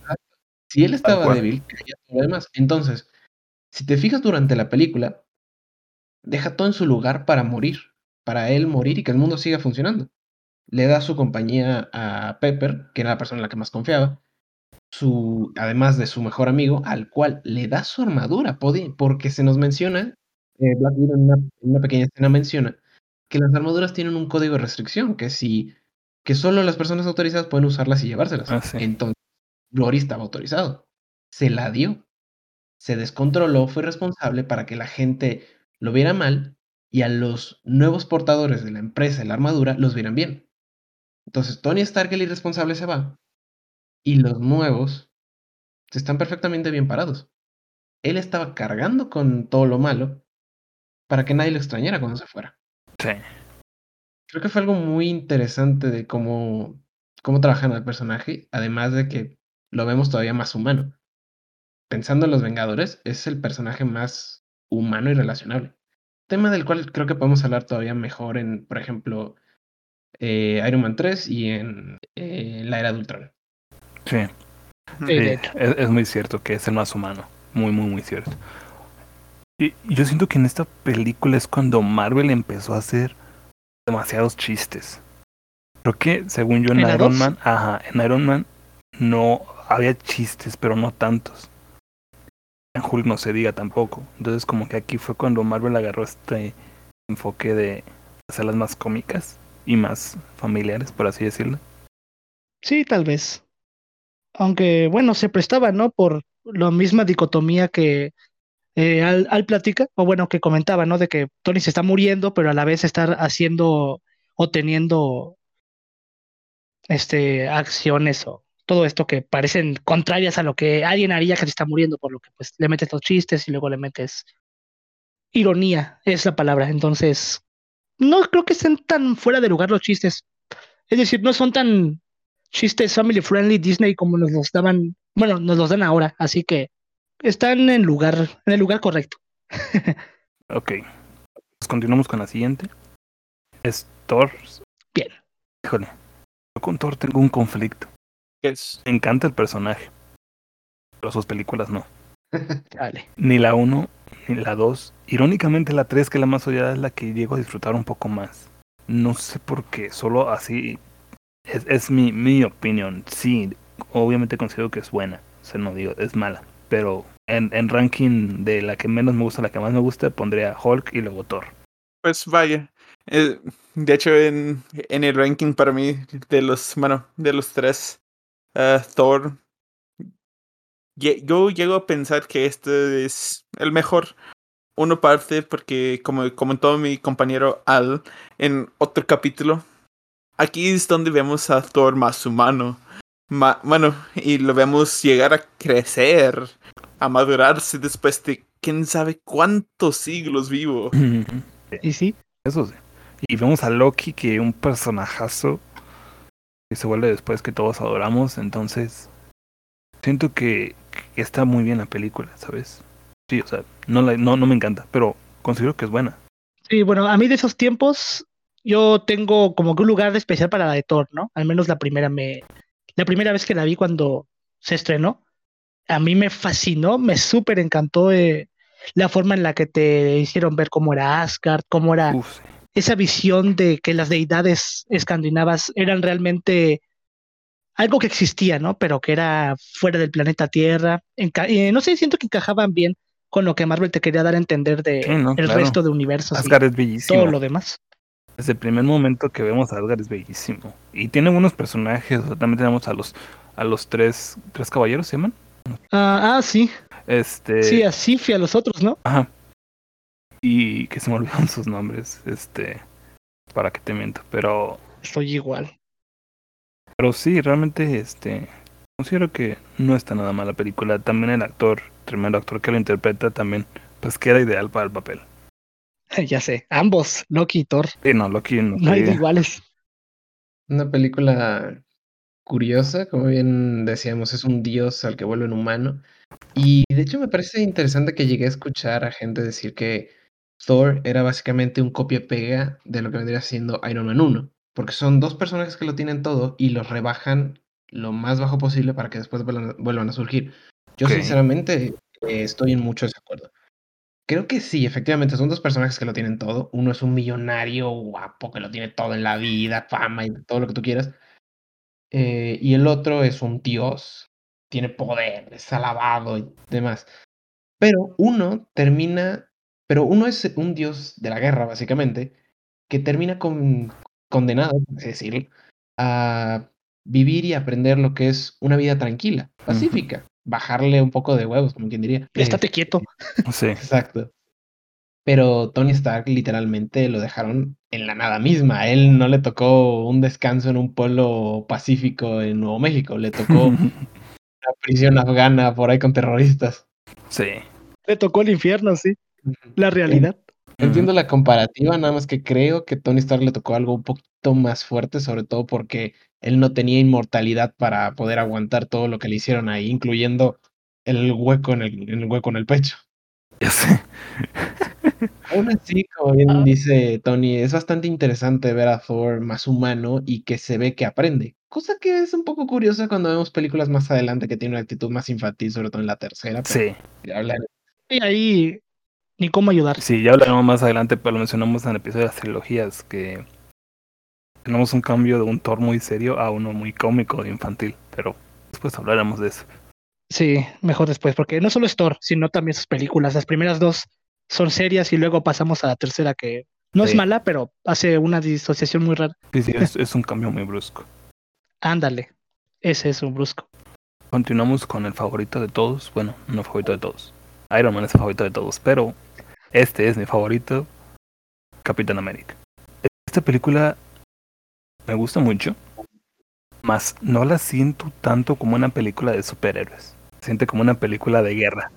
Si él estaba débil, demás. Entonces, si te fijas durante la película, deja todo en su lugar para morir, para él morir y que el mundo siga funcionando. Le da su compañía a Pepper, que era la persona en la que más confiaba, su, además de su mejor amigo, al cual le da su armadura, porque se nos menciona, eh, Black Widow en una, en una pequeña escena menciona, que las armaduras tienen un código de restricción, que si que solo las personas autorizadas pueden usarlas y llevárselas. Ah, sí. Entonces, Glory estaba autorizado. Se la dio. Se descontroló, fue responsable para que la gente lo viera mal y a los nuevos portadores de la empresa de la armadura los vieran bien. Entonces, Tony Stark, el irresponsable, se va y los nuevos están perfectamente bien parados. Él estaba cargando con todo lo malo para que nadie lo extrañara cuando se fuera. Sí. Creo que fue algo muy interesante de cómo, cómo trabajan al personaje, además de que lo vemos todavía más humano. Pensando en los Vengadores, es el personaje más humano y relacionable. Tema del cual creo que podemos hablar todavía mejor en, por ejemplo, eh, Iron Man 3 y en eh, la era de Ultron. Sí, Sí, sí, de hecho. es, es muy cierto que es el más humano. Muy, muy, muy cierto. Y y yo siento que en esta película es cuando Marvel empezó a hacer demasiados chistes. Creo que, según yo, en, ¿En Iron? Man, ajá, en Iron Man no había chistes, pero no tantos. En Hulk no se diga tampoco. Entonces, como que aquí fue cuando Marvel agarró este enfoque de hacerlas más cómicas y más familiares, por así decirlo. Sí, tal vez. Aunque, bueno, se prestaba, ¿no? Por la misma dicotomía que eh, Al, Al platica, o bueno, que comentaba, ¿no? De que Tony se está muriendo, pero a la vez estar haciendo o teniendo este, acciones o todo esto que parecen contrarias a lo que alguien haría que se está muriendo, por lo que pues le metes los chistes y luego le metes ironía, es la palabra. Entonces, no creo que estén tan fuera de lugar los chistes. Es decir, no son tan chistes family friendly Disney como nos los daban, bueno, nos los dan ahora, así que están en lugar, en el lugar correcto. Ok. Pues continuamos con la siguiente. Es Thor. Bien. Híjole. Yo con Thor tengo un conflicto. Que es Me encanta el personaje. Pero sus películas no. Dale. Ni la 1, ni la 2. Irónicamente la 3, que es la más odiada, es la que llego a disfrutar un poco más. No sé por qué, solo así es, es mi, mi opinión. Sí, obviamente considero que es buena. O sea, no digo, es mala. Pero en, en ranking de la que menos me gusta la que más me gusta, pondría Hulk y luego Thor. Pues vaya. eh, de hecho, en, en el ranking para mí, de los, bueno, de los tres, eh, Thor, yo llego a pensar que este es el mejor. Uno parte porque, como comentó mi compañero Al en otro capítulo, aquí es donde vemos a Thor más humano. Ma- bueno, y lo vemos llegar a crecer, a madurarse después de quién sabe cuántos siglos vivo. Y sí, Eso sí. Y vemos a Loki, que un personajazo que se vuelve después que todos adoramos. Entonces, siento que, que está muy bien la película, ¿sabes? Sí, o sea, no, la- no, no me encanta, pero considero que es buena. sí, bueno, a mí de esos tiempos yo tengo como que un lugar especial para la de Thor, ¿no? Al menos la primera me, la primera vez que la vi cuando se estrenó, a mí me fascinó, me súper encantó eh, la forma en la que te hicieron ver cómo era Asgard, cómo era Uf, esa visión de que las deidades escandinavas eran realmente algo que existía, ¿no? Pero que era fuera del planeta Tierra. Enca- eh, no sé, siento que encajaban bien con lo que Marvel te quería dar a entender de Sí, no, el claro. resto de universos y Asgard es bellísimo. todo lo demás. Desde el primer momento que vemos a Asgard es bellísimo. Y tiene buenos personajes. o sea, también tenemos a los a los tres, tres caballeros, ¿se llaman? Ah, ah, sí, Este. sí, a Sif y a los otros, ¿no? Ajá. Y que se me olvidan sus nombres. Este. Para que te miento. Pero. Estoy igual. Pero sí, realmente, este. Considero que no está nada mal la película. También el actor, tremendo actor que lo interpreta, también, pues queda ideal para el papel. ya sé, ambos, Loki y Thor, Sí, no, Loki no, no hay iguales. Una película curiosa, como bien decíamos, es un dios al que vuelven humano. Y de hecho me parece interesante que llegué a escuchar a gente decir que Thor era básicamente un copia-pega de lo que vendría siendo Iron Man 1, porque son dos personajes que lo tienen todo y los rebajan lo más bajo posible para que después vuelvan, vuelvan a surgir. Yo sinceramente eh, estoy en mucho desacuerdo. Creo que sí, efectivamente, son dos personajes que lo tienen todo. Uno es un millonario guapo que lo tiene todo en la vida, fama y todo lo que tú quieras. Eh, y el otro es un dios, tiene poder, es alabado y demás. Pero uno termina, pero uno es un dios de la guerra, básicamente, que termina con, condenado, así decirlo, a vivir y aprender lo que es una vida tranquila, pacífica, bajarle un poco de huevos, como quien diría. Estate Eh, quieto. Sí. Exacto. Pero Tony Stark literalmente lo dejaron en la nada misma. A él no le tocó un descanso en un pueblo pacífico en Nuevo México, le tocó una prisión afgana por ahí con terroristas. sí. Le tocó el infierno, sí, la realidad. Entiendo la comparativa, nada más que creo que Tony Stark le tocó algo un poquito más fuerte, sobre todo porque él no tenía inmortalidad para poder aguantar todo lo que le hicieron ahí, incluyendo el hueco en el, en el hueco en el pecho. Ya sé. Aún así, como bien Ah. dice Tony, es bastante interesante ver a Thor más humano y que se ve que aprende. Cosa que es un poco curiosa cuando vemos películas más adelante que tiene una actitud más infantil, sobre todo en la tercera. Pero Sí. Y ahí ni cómo ayudar. Sí, ya hablaremos más adelante, pero lo mencionamos en el episodio de las trilogías, que tenemos un cambio de un Thor muy serio a uno muy cómico e infantil, pero después hablaremos de eso. Sí, mejor después, porque no solo es Thor, sino también sus películas. Las primeras dos son serias y luego pasamos a la tercera que no es mala, pero hace una disociación muy rara. Sí, sí, es, es un cambio muy brusco. Ándale, ese es un brusco. Continuamos con el favorito de todos, bueno, no favorito de todos. Iron Man es el favorito de todos, pero este es mi favorito, Capitán América. Esta película me gusta mucho, mas no la siento tanto como una película de superhéroes. Se siente como una película de guerra.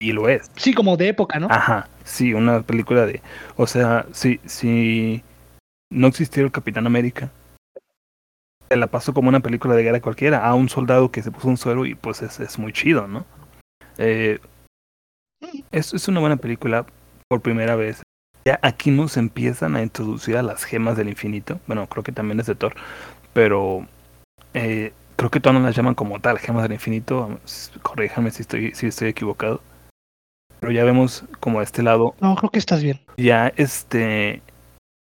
Y lo es. Sí, como de época, ¿no? Ajá, sí, una película de... O sea, si, si no existiera el Capitán América, te la paso como una película de guerra cualquiera, a un soldado que se puso un suero y pues es, es muy chido, ¿no? Eh, es, es una buena película por primera vez. Ya aquí nos empiezan a introducir a las gemas del infinito. Bueno, creo que también es de Thor, pero eh, creo que todas no las llaman como tal, gemas del infinito. Corríjanme si estoy, si estoy equivocado. Pero ya vemos como a este lado No, creo que estás bien. ya este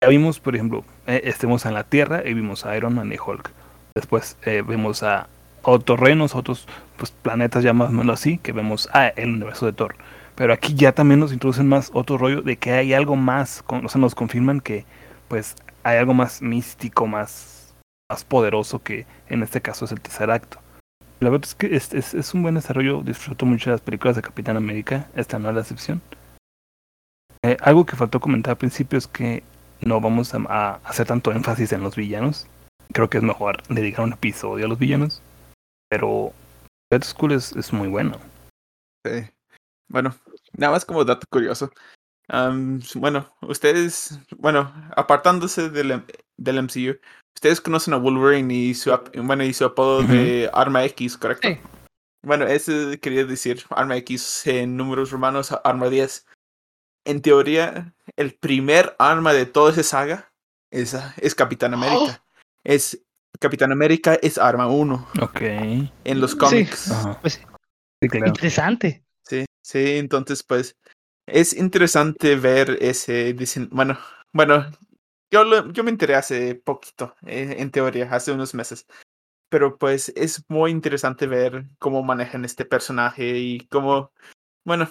ya vimos por ejemplo eh, estemos en la tierra y vimos a Iron Man y Hulk después eh, vemos a otros reinos otros pues planetas llamémoslo así que vemos a el universo de Thor. Pero aquí ya también nos introducen más otro rollo de que hay algo más con- o sea nos confirman que pues hay algo más místico más más poderoso que en este caso es el tercer acto. La verdad es que es, es, es un buen desarrollo. Disfruto mucho de las películas de Capitán América. Esta no es la excepción. Eh, algo que faltó comentar al principio es que no vamos a, a hacer tanto énfasis en los villanos. Creo que es mejor dedicar un episodio a los villanos. Pero Red School es, es muy bueno. Sí. Bueno, nada más como dato curioso. bueno, ustedes, bueno, apartándose del, del MCU, ustedes conocen a Wolverine y su, ap- bueno, y su apodo de Arma X, ¿correcto? Sí. Bueno, eso quería decir Arma X en números romanos, Arma 10. En teoría, el primer arma de toda esa saga es, es Capitán América. Es Capitán América es arma 1 Ok. en los cómics. Ajá. Pues Sí, claro. interesante. Sí, sí, entonces pues es interesante ver ese dicen, bueno, bueno, yo lo- yo me enteré hace poquito, eh, en teoría, hace unos meses. Pero pues es muy interesante ver cómo manejan este personaje y cómo, bueno,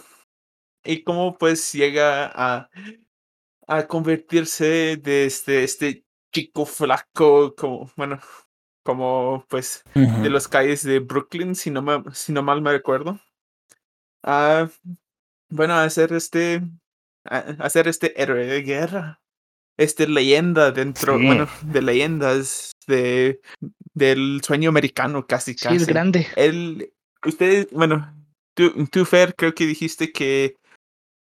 y cómo pues llega a, a convertirse de este, este chico flaco, como, bueno, como pues de las calles de Brooklyn, si no, me, si no mal me recuerdo. A, bueno, hacer este, hacer este héroe de guerra. Este leyenda dentro, Sí. bueno, de leyendas de, del sueño americano, casi, Sí, es casi. grande. Él, ustedes, bueno, tú, tú, Fer, creo que dijiste que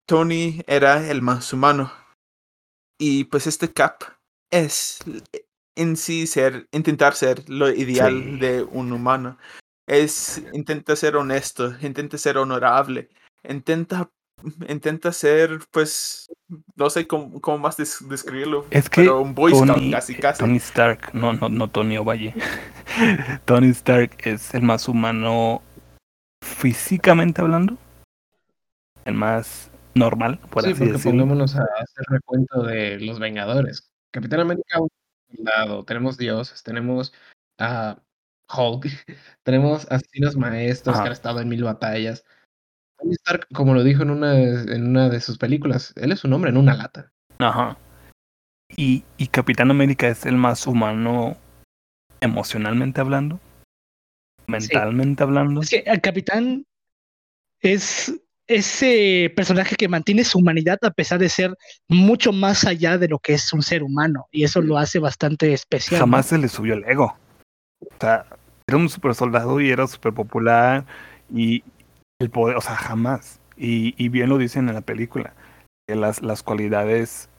Tony era el más humano. Y pues este Cap es en sí ser, intentar ser lo ideal Sí. de un humano. Es, intenta ser honesto, intenta ser honorable, intenta, intenta ser, pues, no sé cómo, cómo más des- describirlo, Es que pero un Boy Scout Tony, casi, casi. Tony Stark, no, no, no Tony Ovalle. Tony Stark es el más humano físicamente hablando. El más normal, por sí, así porque decirlo. pongámonos a hacer recuento de los Vengadores. Capitán América, un soldado, tenemos dioses, tenemos a Hulk, tenemos asesinos maestros Ajá. que han estado en mil batallas. Tony Stark, como lo dijo en una, en una de sus películas, él es un hombre en una lata. Ajá. Y, y Capitán América es el más humano emocionalmente hablando, mentalmente hablando. Es que el capitán es ese personaje que mantiene su humanidad a pesar de ser mucho más allá de lo que es un ser humano. Y eso lo hace bastante especial. Jamás se le subió el ego. O sea, era un super soldado y era súper popular y el poder, o sea, jamás. Y, y bien lo dicen en la película, que las, las cualidades,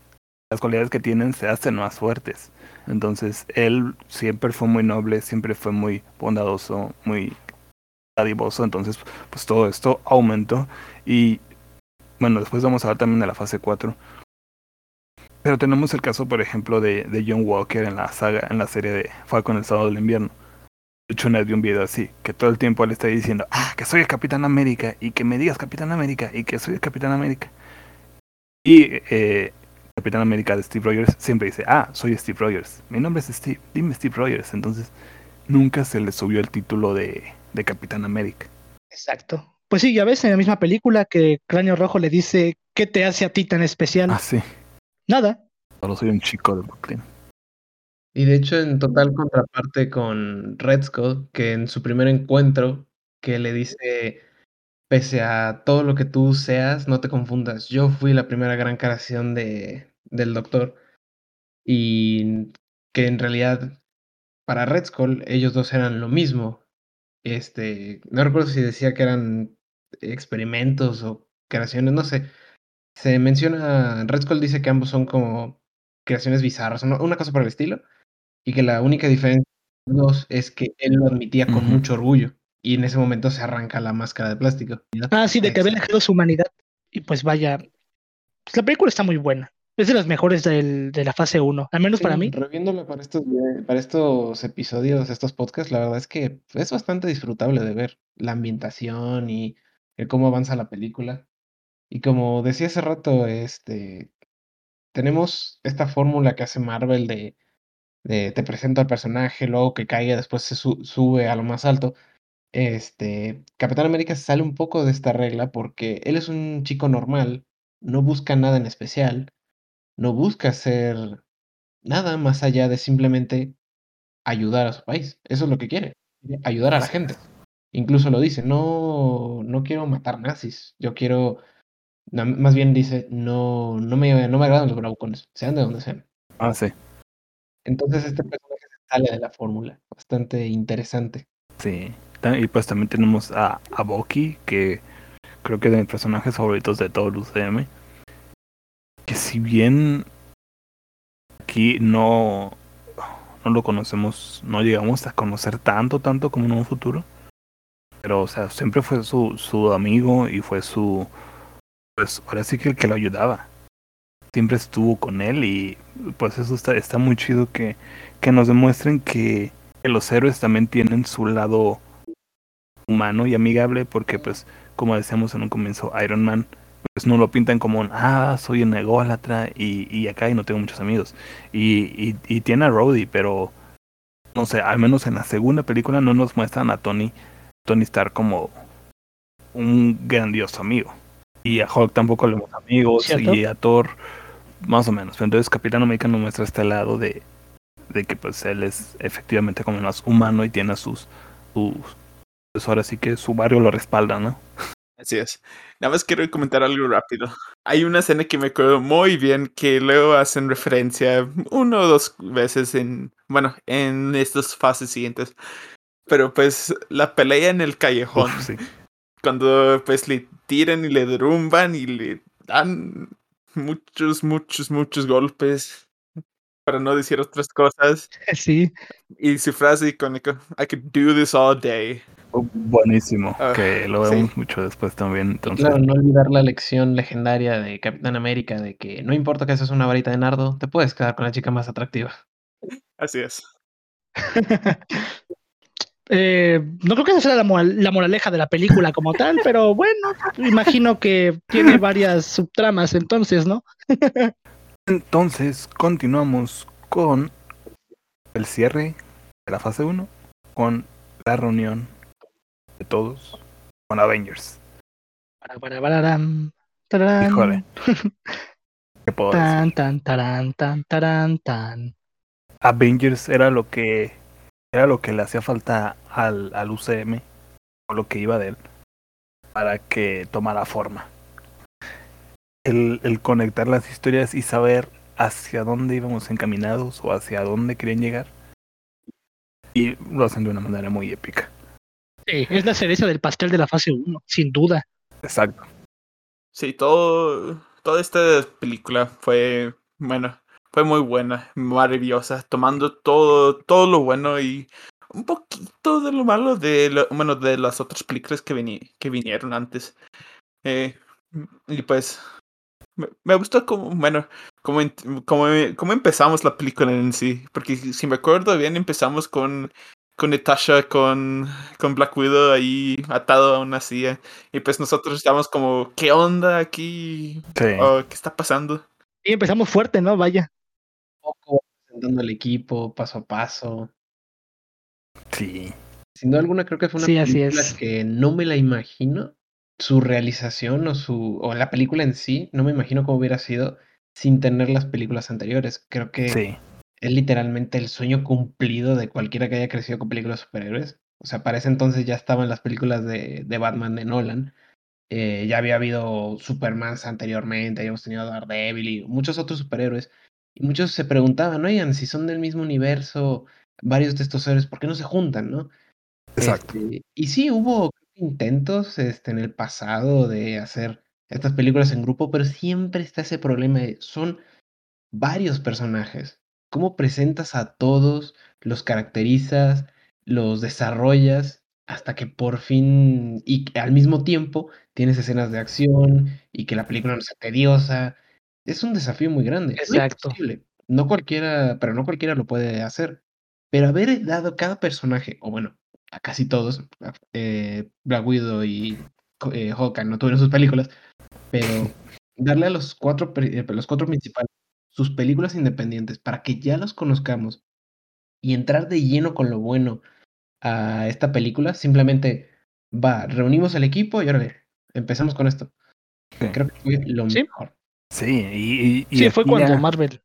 las cualidades que tienen se hacen más fuertes. Entonces, él siempre fue muy noble, siempre fue muy bondadoso, muy dadivoso. Entonces, pues todo esto aumentó. Y bueno, después vamos a hablar también de la fase 4. Pero tenemos el caso, por ejemplo, de, de John Walker en la saga, en la serie de Falcon el Sábado del Invierno. De hecho, una vez vi un video así, que todo el tiempo él está diciendo, ah, que soy el Capitán América, y que me digas Capitán América, y que soy el Capitán América. Y eh, Capitán América de Steve Rogers siempre dice, ah, soy Steve Rogers. Mi nombre es Steve, dime Steve Rogers. Entonces, nunca se le subió el título de, de Capitán América. Exacto. Pues sí, ya ves en la misma película que Cráneo Rojo le dice, ¿qué te hace a ti tan especial? Ah, sí. Nada. Solo soy un chico de Brooklyn. Y de hecho, en total contraparte con Red Skull, que en su primer encuentro, que le dice, pese a todo lo que tú seas, no te confundas, yo fui la primera gran creación de, del doctor. Y que en realidad, para Red Skull, ellos dos eran lo mismo. Este, no recuerdo si decía que eran experimentos o creaciones, no sé. Se menciona, Red Skull dice que ambos son como creaciones bizarras, una una cosa por el estilo, y que la única diferencia de los dos es que él lo admitía con mucho orgullo, y en ese momento se arranca la máscara de plástico. Ah, sí, de que había Exacto. dejado su humanidad. Y pues vaya, pues la película está muy buena. Es de las mejores del- de la fase 1, al menos para mí. reviéndola para estos, para estos episodios, estos podcasts, la verdad es que es bastante disfrutable de ver la ambientación y el cómo avanza la película. Y como decía hace rato, este, tenemos esta fórmula que hace Marvel de, de te presento al personaje, luego que caiga, después se su- sube a lo más alto. Este, Capitán América sale un poco de esta regla porque él es un chico normal, no busca nada en especial, no busca ser nada más allá de simplemente ayudar a su país. Eso es lo que quiere, ayudar a la gente. Incluso lo dice, no, no quiero matar nazis, yo quiero, más bien dice, no, no me, no me agradan los bravucones, sean de donde sean. Ah, sí. Entonces este personaje se sale de la fórmula, bastante interesante. Sí. Y pues también tenemos a, a Bucky, que creo que es de mis personajes favoritos de todo el UCM. Si bien aquí no, no lo conocemos, no llegamos a conocer tanto, tanto como en un futuro. Pero, o sea, siempre fue su, su amigo y fue su. Pues ahora sí que el que lo ayudaba. Siempre estuvo con él y pues eso está, está muy chido que, que nos demuestren que, que los héroes también tienen su lado humano y amigable porque pues como decíamos en un comienzo Iron Man pues no lo pintan como un ah soy un ególatra y, y acá y no tengo muchos amigos y, y, y tiene a Rhodey pero no sé al menos en la segunda película no nos muestran a Tony Tony Stark como un grandioso amigo y a Hulk tampoco le vemos amigos ¿Cierto? y a Thor más o menos entonces Capitán América nos muestra este lado de de que pues él es efectivamente como más humano y tiene a sus sus pues ahora sí que su barrio lo respalda, ¿no? Así es. Nada más quiero comentar algo rápido. Hay una escena que me acuerdo muy bien que luego hacen referencia uno o dos veces en, bueno, en estas fases siguientes. Pero pues la pelea en el callejón, Uf, sí. cuando pues le tiran y le derrumban y le dan muchos, muchos, muchos golpes, para no decir otras cosas. Sí, Y su frase icónica, I could do this all day. Oh, Buenísimo, Ah, que lo sí. vemos mucho después también. Entonces, claro, no olvidar la lección legendaria de Capitán América de que no importa que seas una varita de nardo, te puedes quedar con la chica más atractiva. Así es. Eh, no creo que esa sea la, moral- la moraleja de la película como tal, pero bueno, imagino que tiene varias subtramas entonces, ¿no? entonces continuamos con el cierre de la fase 1, con la reunión de todos con Avengers. Híjole. ¿Qué puedo decir? tan, tan, tarán, tan, tarán, tan. Avengers era lo que era lo que le hacía falta al, al UCM o lo que iba de él para que tomara forma. El, el conectar las historias y saber hacia dónde íbamos encaminados o hacia dónde querían llegar. Y lo hacen de una manera muy épica. Sí, es la cereza del pastel de la fase 1, sin duda. Exacto. Sí, todo, toda esta película fue, bueno, fue muy buena, maravillosa, tomando todo, todo lo bueno y un poquito de lo malo de, lo- bueno, de las otras películas que, que vinieron antes. Eh, y pues, me, me gustó como, bueno, como, como, como empezamos la película en sí, porque si me acuerdo bien, empezamos con con Natasha, con, con Black Widow ahí atado a una silla. Y pues nosotros estábamos como, ¿qué onda aquí? Sí. Oh, ¿Qué está pasando? Y empezamos fuerte, ¿no? Vaya. Poco presentando al equipo, paso a paso. Sí. Sin duda alguna, creo que fue una Sí, así película es. que no me la imagino. Su realización o su o la película en sí, no me imagino cómo hubiera sido sin tener las películas anteriores. Creo que Sí. Es literalmente el sueño cumplido de cualquiera que haya crecido con películas de superhéroes. O sea, para ese entonces ya estaban las películas de, de Batman de Nolan. Eh, ya había habido Superman anteriormente, habíamos tenido Daredevil y muchos otros superhéroes. Y muchos se preguntaban, oigan, si son del mismo universo, varios de estos héroes, ¿por qué no se juntan, no? Exacto. Este, y sí, hubo intentos este, en el pasado de hacer estas películas en grupo, pero siempre está ese problema de son varios personajes. ¿Cómo presentas a todos, los caracterizas, los desarrollas hasta que por fin y al mismo tiempo tienes escenas de acción y que la película no sea tediosa? Es un desafío muy grande. Exacto. No cualquiera, pero no cualquiera lo puede hacer. Pero haber dado cada personaje, o bueno, a casi todos, eh, Black Widow y eh, Hawkeye no tuvieron sus películas, pero darle a los cuatro, eh, los cuatro principales sus películas independientes para que ya los conozcamos y entrar de lleno con lo bueno a esta película, simplemente va, reunimos el equipo y ahora empezamos con esto. Sí. Creo que fue lo Sí. mejor. Sí, y, y- y Sí, fue cuando ya- Marvel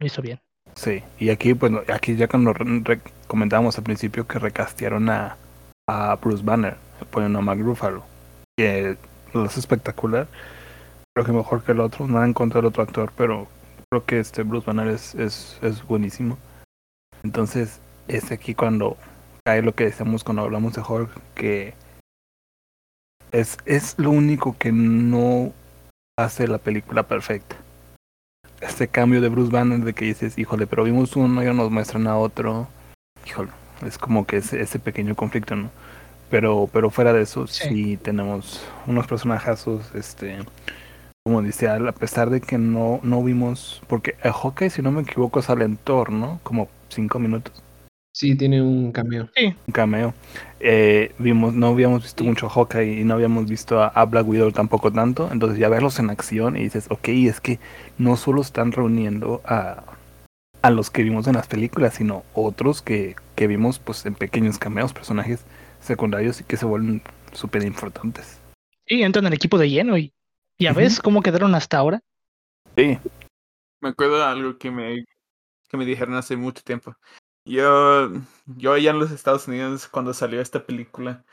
lo hizo bien. Sí, y aquí, pues, aquí ya cuando comentábamos al principio que recastearon a, a Bruce Banner, poniendo a Ruffalo, que lo hace espectacular. Creo que mejor que el otro, nada en contra del otro actor, pero creo que este Bruce Banner es, es, es buenísimo. Entonces, es aquí cuando cae lo que decíamos cuando hablamos de Hulk, que es, es lo único que no hace la película perfecta este cambio de Bruce Banner de que dices, híjole, pero vimos uno y ahora nos muestran a otro. Híjole, es como que ese, ese pequeño conflicto, ¿no? Pero, pero fuera de eso, sí, Sí. tenemos unos personajazos, este, como dice, Al, a pesar de que no, no vimos, porque a Hawkeye, si no me equivoco, sale en Thor, ¿no? Como cinco minutos, Sí, tiene un cameo. un cameo. Eh, vimos, no habíamos visto Sí. mucho a Hawkeye y no habíamos visto a, a Black Widow tampoco tanto, entonces ya verlos en acción y dices, ok, es que no solo están reuniendo a, a los que vimos en las películas, sino otros que, que vimos pues en pequeños cameos, personajes secundarios y que se vuelven súper importantes. Sí, entran al equipo de lleno y ya Ujú. ves cómo quedaron hasta ahora. Sí, Me acuerdo de algo que me, que me dijeron hace mucho tiempo. Yo, yo allá en los Estados Unidos, cuando salió esta película,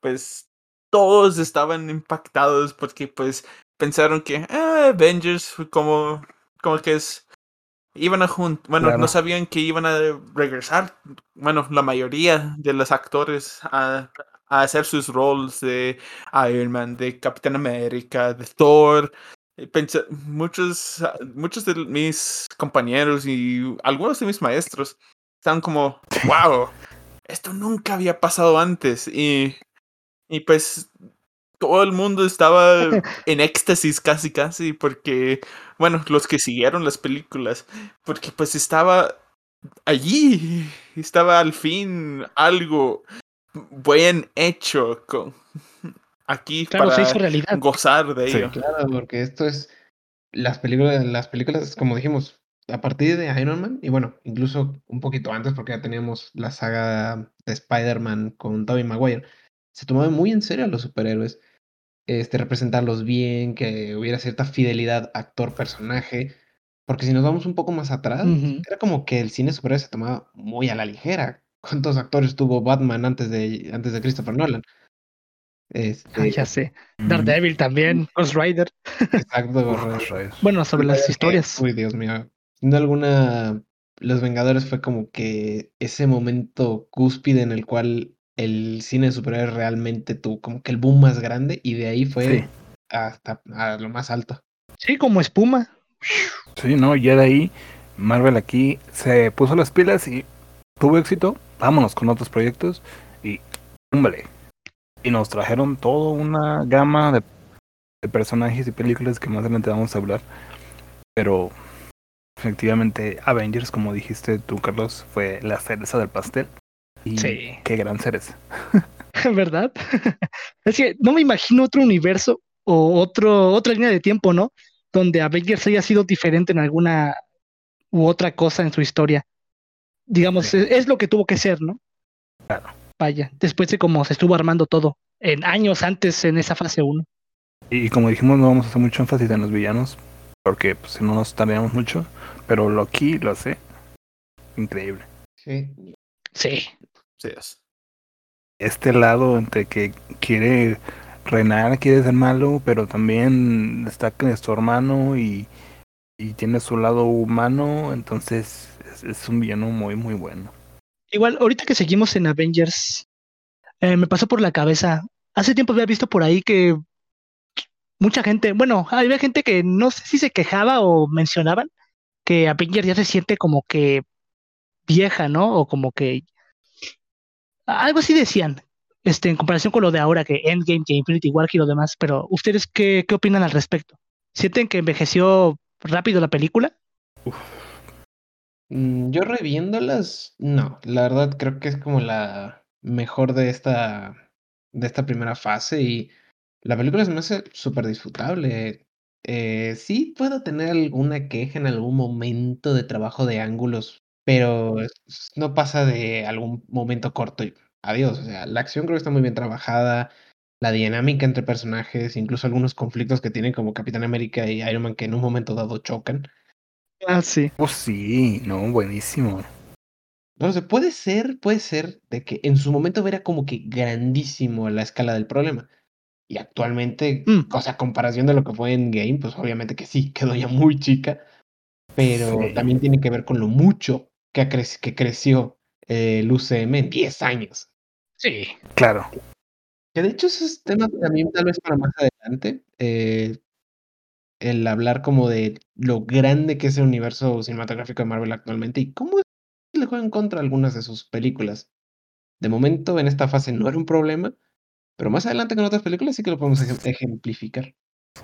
pues todos estaban impactados porque pues pensaron que ah, Avengers fue como, como que es... Iban a juntar, bueno, Claro. no sabían que iban a regresar, bueno, la mayoría de los actores a, a hacer sus roles de Iron Man, de Capitán América, de Thor, eh, pensa- muchos, muchos de mis compañeros y algunos de mis maestros estaban como, wow, esto nunca había pasado antes. Y, y pues todo el mundo estaba en éxtasis casi, casi, porque, bueno, los que siguieron las películas, porque pues estaba allí, estaba al fin algo buen hecho con, aquí Claro, se para hizo realidad. gozar de Sí. ello. Claro, porque esto es las películas, las películas, como dijimos, a partir de Iron Man, y bueno, incluso un poquito antes, porque ya teníamos la saga de Spider-Man con Tobey Maguire, se tomaban muy en serio a los superhéroes, este, representarlos bien, que hubiera cierta fidelidad actor-personaje, porque si nos vamos un poco más atrás, era como que el cine superhéroe se tomaba muy a la ligera. ¿Cuántos actores tuvo Batman antes de, antes de Christopher Nolan? Este, Ay, ya sé. Mm, Daredevil también, Ghost Rider. exacto, correcto. rayos. Bueno, sobre las que- historias. Uy, Dios mío. Sin alguna, Los Vengadores fue como que ese momento cúspide en el cual el cine de superhéroes realmente tuvo como que el boom más grande y de ahí fue Sí. hasta a lo más alto. Sí, como espuma. Sí, no, ya de ahí Marvel aquí se puso las pilas y tuvo éxito. Vámonos con otros proyectos y hombre, y nos trajeron toda una gama de, de personajes y películas que más adelante vamos a hablar. Pero efectivamente Avengers, como dijiste tú, Carlos, fue la cereza del pastel. Y Sí. qué gran ser ese. ¿Verdad? Es que no me imagino otro universo o otro, otra línea de tiempo, ¿no? Donde Avengers haya sido diferente en alguna u otra cosa en su historia. Digamos, Sí. es, es lo que tuvo que ser, ¿no? Claro. Vaya, después de cómo se estuvo armando todo, en años antes en esa fase 1. Y como dijimos, no vamos a hacer mucho énfasis en los villanos, porque pues, si no nos tardaríamos mucho. Pero Loki lo sé. Increíble. Sí. Sí. Sí, es. Este lado entre que quiere reinar, quiere ser malo, pero también está con su hermano y, y tiene su lado humano, entonces es, es un villano muy, muy bueno. Igual, ahorita que seguimos en Avengers, eh, me pasó por la cabeza. Hace tiempo había visto por ahí que mucha gente, bueno, había gente que no sé si se quejaba o mencionaban que Avengers ya se siente como que vieja, ¿no? O como que algo así decían, este, en comparación con lo de ahora, que Endgame, que Infinity War y lo demás. Pero, ¿ustedes qué, qué opinan al respecto? ¿Sienten que envejeció rápido la película? Mm, Yo reviéndolas, no, la verdad creo que es como la mejor de esta, de esta primera fase y la película se me hace súper disfrutable. Eh, sí puedo tener alguna queja en algún momento de trabajo de ángulos, pero es- no pasa de algún momento corto y adiós. O sea, la acción creo que está muy bien trabajada, la dinámica entre personajes, incluso algunos conflictos que tienen como Capitán América y Iron Man que en un momento dado chocan. Ah, sí. Pues sí, no, buenísimo. No sé, puede ser, puede ser de que en su momento era como que grandísimo la escala del problema. Y actualmente, Mm. o sea, comparación de lo que fue en Game, pues obviamente que sí, quedó ya muy chica. Pero Sí. también tiene que ver con lo mucho que, ha crec- que creció eh, el UCM en 10 años. Sí. Claro. Que de hecho ese es tema también tal vez para más adelante. eh, el hablar como de lo grande que es el universo cinematográfico de Marvel actualmente y cómo le juegan contra algunas de sus películas. De momento, en esta fase no era un problema, pero más adelante con otras películas sí que lo podemos ejem- ejemplificar.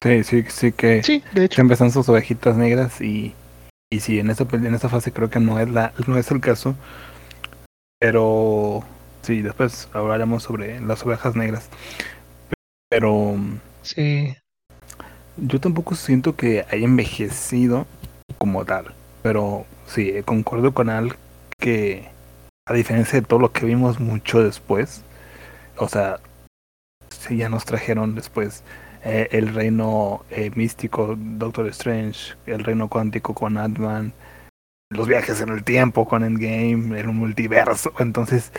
Sí, sí, sí que Sí, de hecho. siempre están sus ovejitas negras y, y sí, en esta, en esta fase creo que no es, la, no es el caso. Pero sí, después hablaremos sobre las ovejas negras. Pero Sí. Yo tampoco siento que haya envejecido como tal. Pero sí, concuerdo con Al que a diferencia de todo lo que vimos mucho después, o sea, sí ya nos trajeron después eh, el reino eh, místico, Doctor Strange, el reino cuántico con Ant-Man, los viajes en el tiempo con Endgame, el multiverso, entonces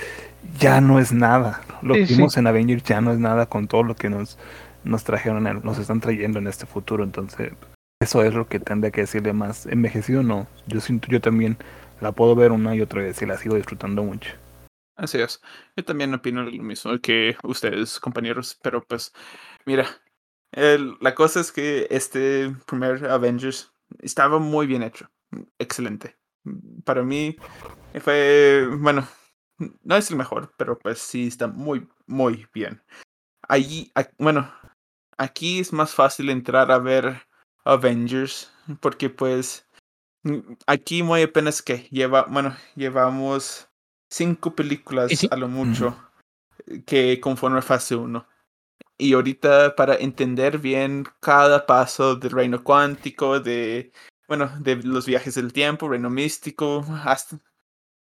ya no es nada. Lo Sí, que sí. vimos en Avengers ya no es nada con todo lo que nos, nos trajeron, nos están trayendo en este futuro, entonces eso es lo que tendría que decirle más. Envejecido no, yo siento, yo también la puedo ver una y otra vez y la sigo disfrutando mucho. Así es. Yo también opino lo mismo que ustedes, compañeros, pero pues, mira, la cosa es que este primer Avengers estaba muy bien hecho. Excelente. Para mí fue, bueno, no es el mejor, pero pues sí está muy, muy bien. Allí, a- bueno, aquí es más fácil entrar a ver Avengers, porque pues mm, aquí muy apenas que lleva, bueno, llevamos cinco películas sí. a lo mucho que conforman fase 1. Y ahorita para entender bien cada paso del reino cuántico, de, bueno, de los viajes del tiempo, reino místico, hasta,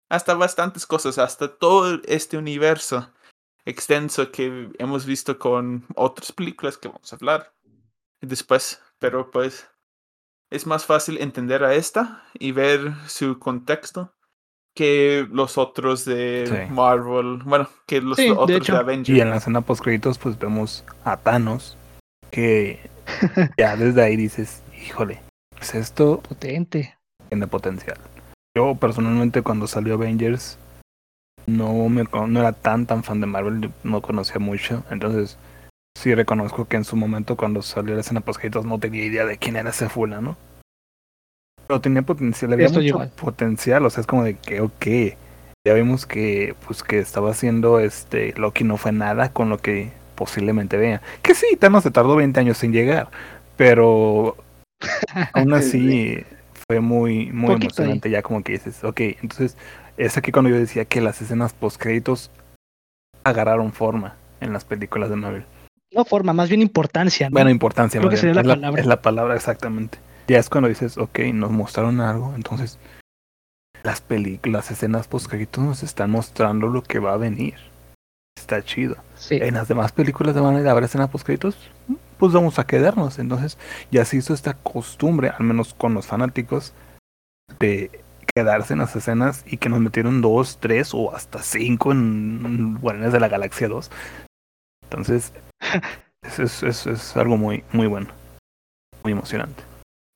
hasta bastantes cosas, hasta todo este universo extenso que hemos visto con otras películas que vamos a hablar después. Pero pues es más fácil entender a esta y ver su contexto que los otros de Sí. Marvel, bueno, que los Sí, de otros de, hecho. Avengers. Y en la escena post créditos pues vemos a Thanos que ya desde ahí dices, híjole, pues esto Potente. tiene potencial. Yo personalmente cuando salió Avengers no me no era tan tan fan de Marvel, no conocía mucho, entonces sí reconozco que en su momento cuando salió la escena post no tenía idea de quién era ese fulano. Pero tenía potencial, había mucho igual. potencial, o sea, es como de que ok, ya vimos que pues que estaba haciendo este Loki no fue nada con lo que posiblemente vea. Que sí, Thanos se tardó 20 años en llegar, pero aún así fue muy muy Poquito ahí. emocionante ya como que dices, ok, entonces es aquí cuando yo decía que las escenas post créditos agarraron forma en las películas de Marvel. No forma, más bien importancia. ¿no? Bueno, importancia. Creo que sería la es, palabra. es la palabra exactamente. Ya es cuando dices, ok, nos mostraron algo, entonces las películas, las escenas post créditos nos están mostrando lo que va a venir. Está chido. Sí. En las demás películas de Marvel habrá escenas post créditos, pues vamos a quedarnos. Entonces ya se hizo esta costumbre, al menos con los fanáticos, de quedarse en las escenas y que nos metieron dos, tres o hasta cinco en Guardianes de la Galaxia 2. Entonces, es, es, es algo muy, muy bueno, muy emocionante.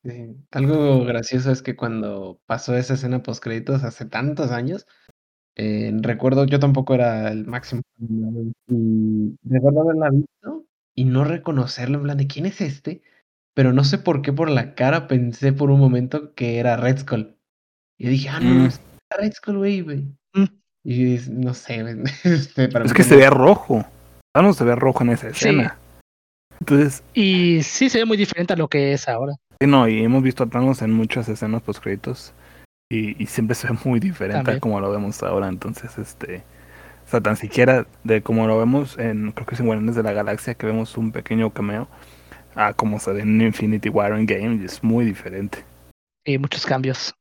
Sí. Algo gracioso es que cuando pasó esa escena post créditos hace tantos años, eh, recuerdo, yo tampoco era el máximo y recuerdo haberla visto y no reconocerlo en plan de quién es este, pero no sé por qué por la cara pensé por un momento que era Red Skull. Y dije, ah, no, Mm. es Red Skull, güey, güey. Mm. Y no sé, este, para Es que se ve rojo. Vamos se ve rojo en esa Sí. escena. Entonces, Y sí se ve muy diferente a lo que es ahora. sí, no, y hemos visto a Thanos en muchas escenas post créditos y, y siempre se ve muy diferente También. a como lo vemos ahora. Entonces, este, o sea, tan siquiera de como lo vemos en, creo que es en Guardianes de la Galaxia, que vemos un pequeño cameo, a como se ve en Infinity War Game, y es muy diferente. Y muchos cambios.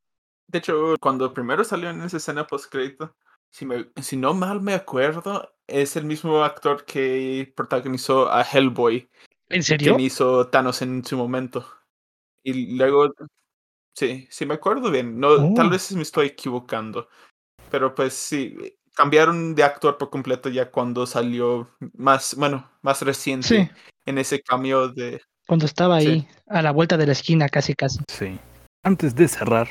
De hecho, cuando primero salió en esa escena post crédito, si, me- si no mal me acuerdo, es el mismo actor que protagonizó a Hellboy, ¿En serio? quien hizo Thanos en su momento. Y luego, sí, sí me acuerdo bien. No, tal Oh. vez me estoy equivocando, pero pues sí, cambiaron de actor por completo ya cuando salió más, bueno, más reciente Sí, en ese cambio de cuando estaba Sí. ahí, a la vuelta de la esquina, casi casi. Sí. Antes de cerrar,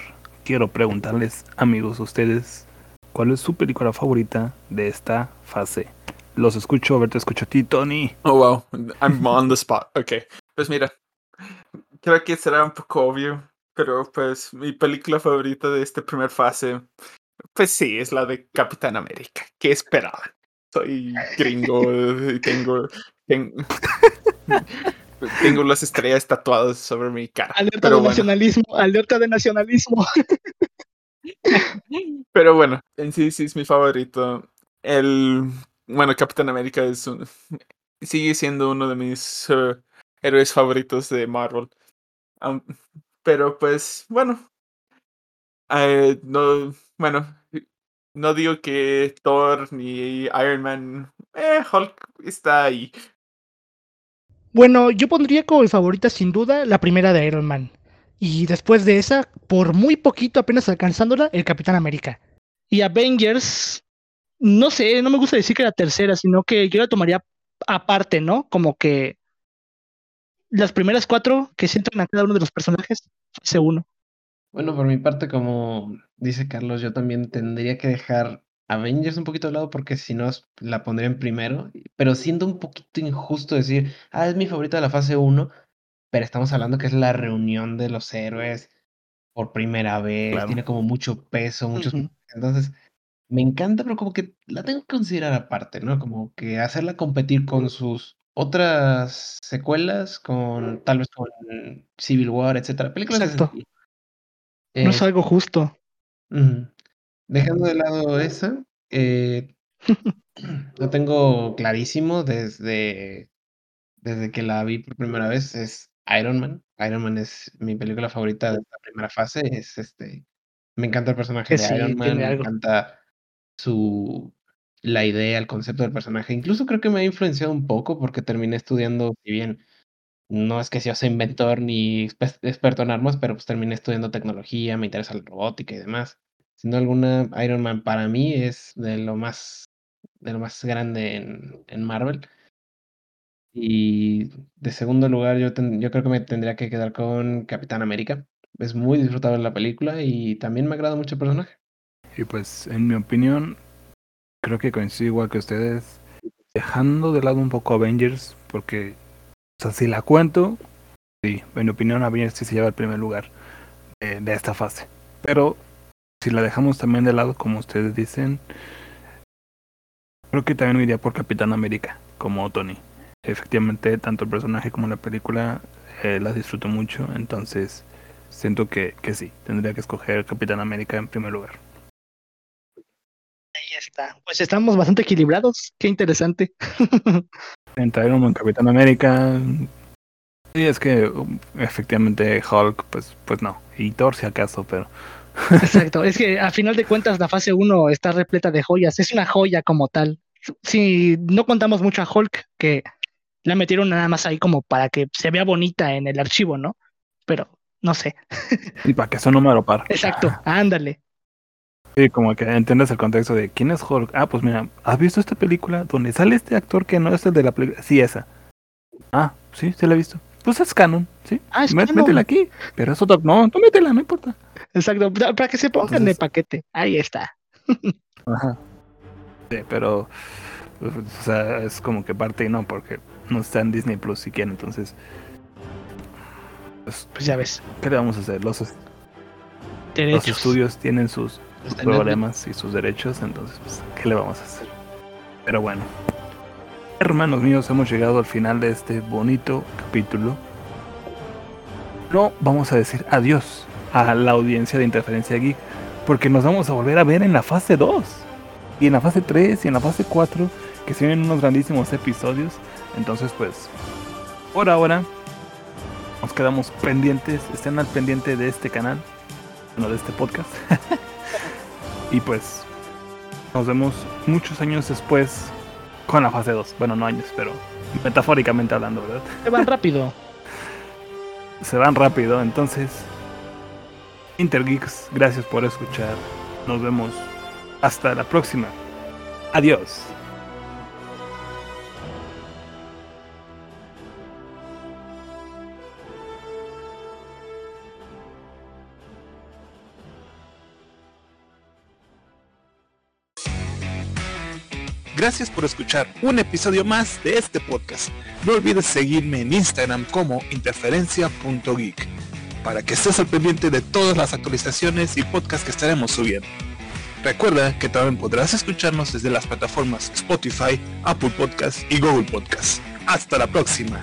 quiero preguntarles, amigos, ustedes, ¿cuál es su película favorita de esta fase? Los escucho, a ver, te escucho a ti, Tony. Oh, wow. I'm on the spot. Ok. Pues mira, creo que será un poco obvio, pero pues mi película favorita de esta primera fase, pues sí, es la de Capitán América. ¿Qué esperaban? Soy gringo y tengo, ten- tengo las estrellas tatuadas sobre mi cara. Alerta pero de bueno. nacionalismo, alerta de nacionalismo. Pero bueno, en sí sí es mi favorito. El bueno, Capitán América es un- sigue siendo uno de mis eh, héroes favoritos de Marvel. Pero pues bueno, eh, no bueno, no digo que Thor ni Iron Man, eh, Hulk está ahí. Bueno, yo pondría como mi favorita sin duda la primera de Iron Man. Y después de esa, por muy poquito apenas alcanzándola, el Capitán América. Y Avengers, no sé, no me gusta decir que la tercera, sino que yo la tomaría aparte, ¿no? Como que las primeras cuatro que sientan a cada uno de los personajes, fase uno. Bueno, por mi parte, como dice Carlos, yo también tendría que dejar Avengers un poquito de lado porque si no la pondría en primero, pero siendo un poquito injusto decir, ah, es mi favorita de la fase 1, pero estamos hablando que es la reunión de los héroes por primera vez, Claro. tiene como mucho peso, muchos... Entonces, me encanta, pero como que la tengo que considerar aparte, ¿no? Como que hacerla competir con sus otras secuelas, con tal vez con Civil War, etcétera. Películas Exacto. No es Este, algo justo. Ujú. Dejando de lado esa, eh, lo tengo clarísimo desde, desde que la vi por primera vez, es Iron Man. Iron Man es mi película favorita de la primera fase, es este, me encanta el personaje de Iron Man, me encanta su, la idea, el concepto del personaje, incluso creo que me ha influenciado un poco porque terminé estudiando, si bien no es que sea inventor ni experto en armas, pero pues terminé estudiando tecnología, me interesa la robótica y demás. Sin duda alguna, Iron Man para mí es de lo más, de lo más grande en, en Marvel. Y de segundo lugar, yo, yo creo que me tendría que quedar con Capitán América. Es muy disfrutable la película y también me agrada mucho el personaje. Y pues, en mi opinión, creo que coincido igual que ustedes, dejando de lado un poco Avengers, porque, o sea, si la cuento, sí, en mi opinión, Avengers sí se lleva el primer lugar de esta fase. Pero, si la dejamos también de lado, como ustedes dicen, creo que también me iría por Capitán América, como Tony. Efectivamente, tanto el personaje como la película eh, las disfruto mucho, entonces siento que, que sí, tendría que escoger Capitán América en primer lugar. Ahí está. Pues estamos bastante equilibrados. Qué interesante. En Iron Man, Capitán América. Sí, es que um, efectivamente Hulk, pues, pues no. Y Thor si acaso, pero. Exacto. Es que a final de cuentas la fase 1 está repleta de joyas. Es una joya como tal. Si no contamos mucho a Hulk, que la metieron nada más ahí como para que se vea bonita en el archivo, ¿no? Pero no sé. Y para que sea un número par. Exacto. Ándale. Sí, como que entiendes el contexto de quién es Hulk. Ah, pues mira, ¿has visto esta película donde sale este actor que no es el de la película? Sí, esa. Ah, sí, se la he visto. Pues es canon, ¿sí? Ah, es canon. Métela aquí. Pero es otro. No, tú métela, no importa. Exacto. Para que se pongan de Entonces- paquete. Ahí está. Ajá. Sí, pero. O sea, es como que parte y no, porque no está en Disney Plus siquiera. Entonces, pues, Pues ya ves. ¿qué le vamos a hacer? Los, los Derechos. estudios tienen sus problemas y sus derechos, entonces, pues, ¿qué le vamos a hacer? Pero bueno, hermanos míos, hemos llegado al final de este bonito capítulo. No vamos a decir adiós a la audiencia de Interferencia Geek, porque nos vamos a volver a ver en la fase 2, y en la fase 3, y en la fase 4, que se vienen unos grandísimos episodios. Entonces, pues, por ahora, nos quedamos pendientes, estén al pendiente de este canal, bueno, de este podcast. Y pues nos vemos muchos años después con la fase 2. Bueno, no años, pero metafóricamente hablando, ¿verdad? Se van rápido. Se van rápido, entonces... Intergeeks, gracias por escuchar. Nos vemos hasta la próxima. Adiós. Gracias por escuchar un episodio más de este podcast. No olvides seguirme en Instagram como interferencia.geek para que estés al pendiente de todas las actualizaciones y podcasts que estaremos subiendo. Recuerda que también podrás escucharnos desde las plataformas Spotify, Apple Podcasts y Google Podcasts. Hasta la próxima.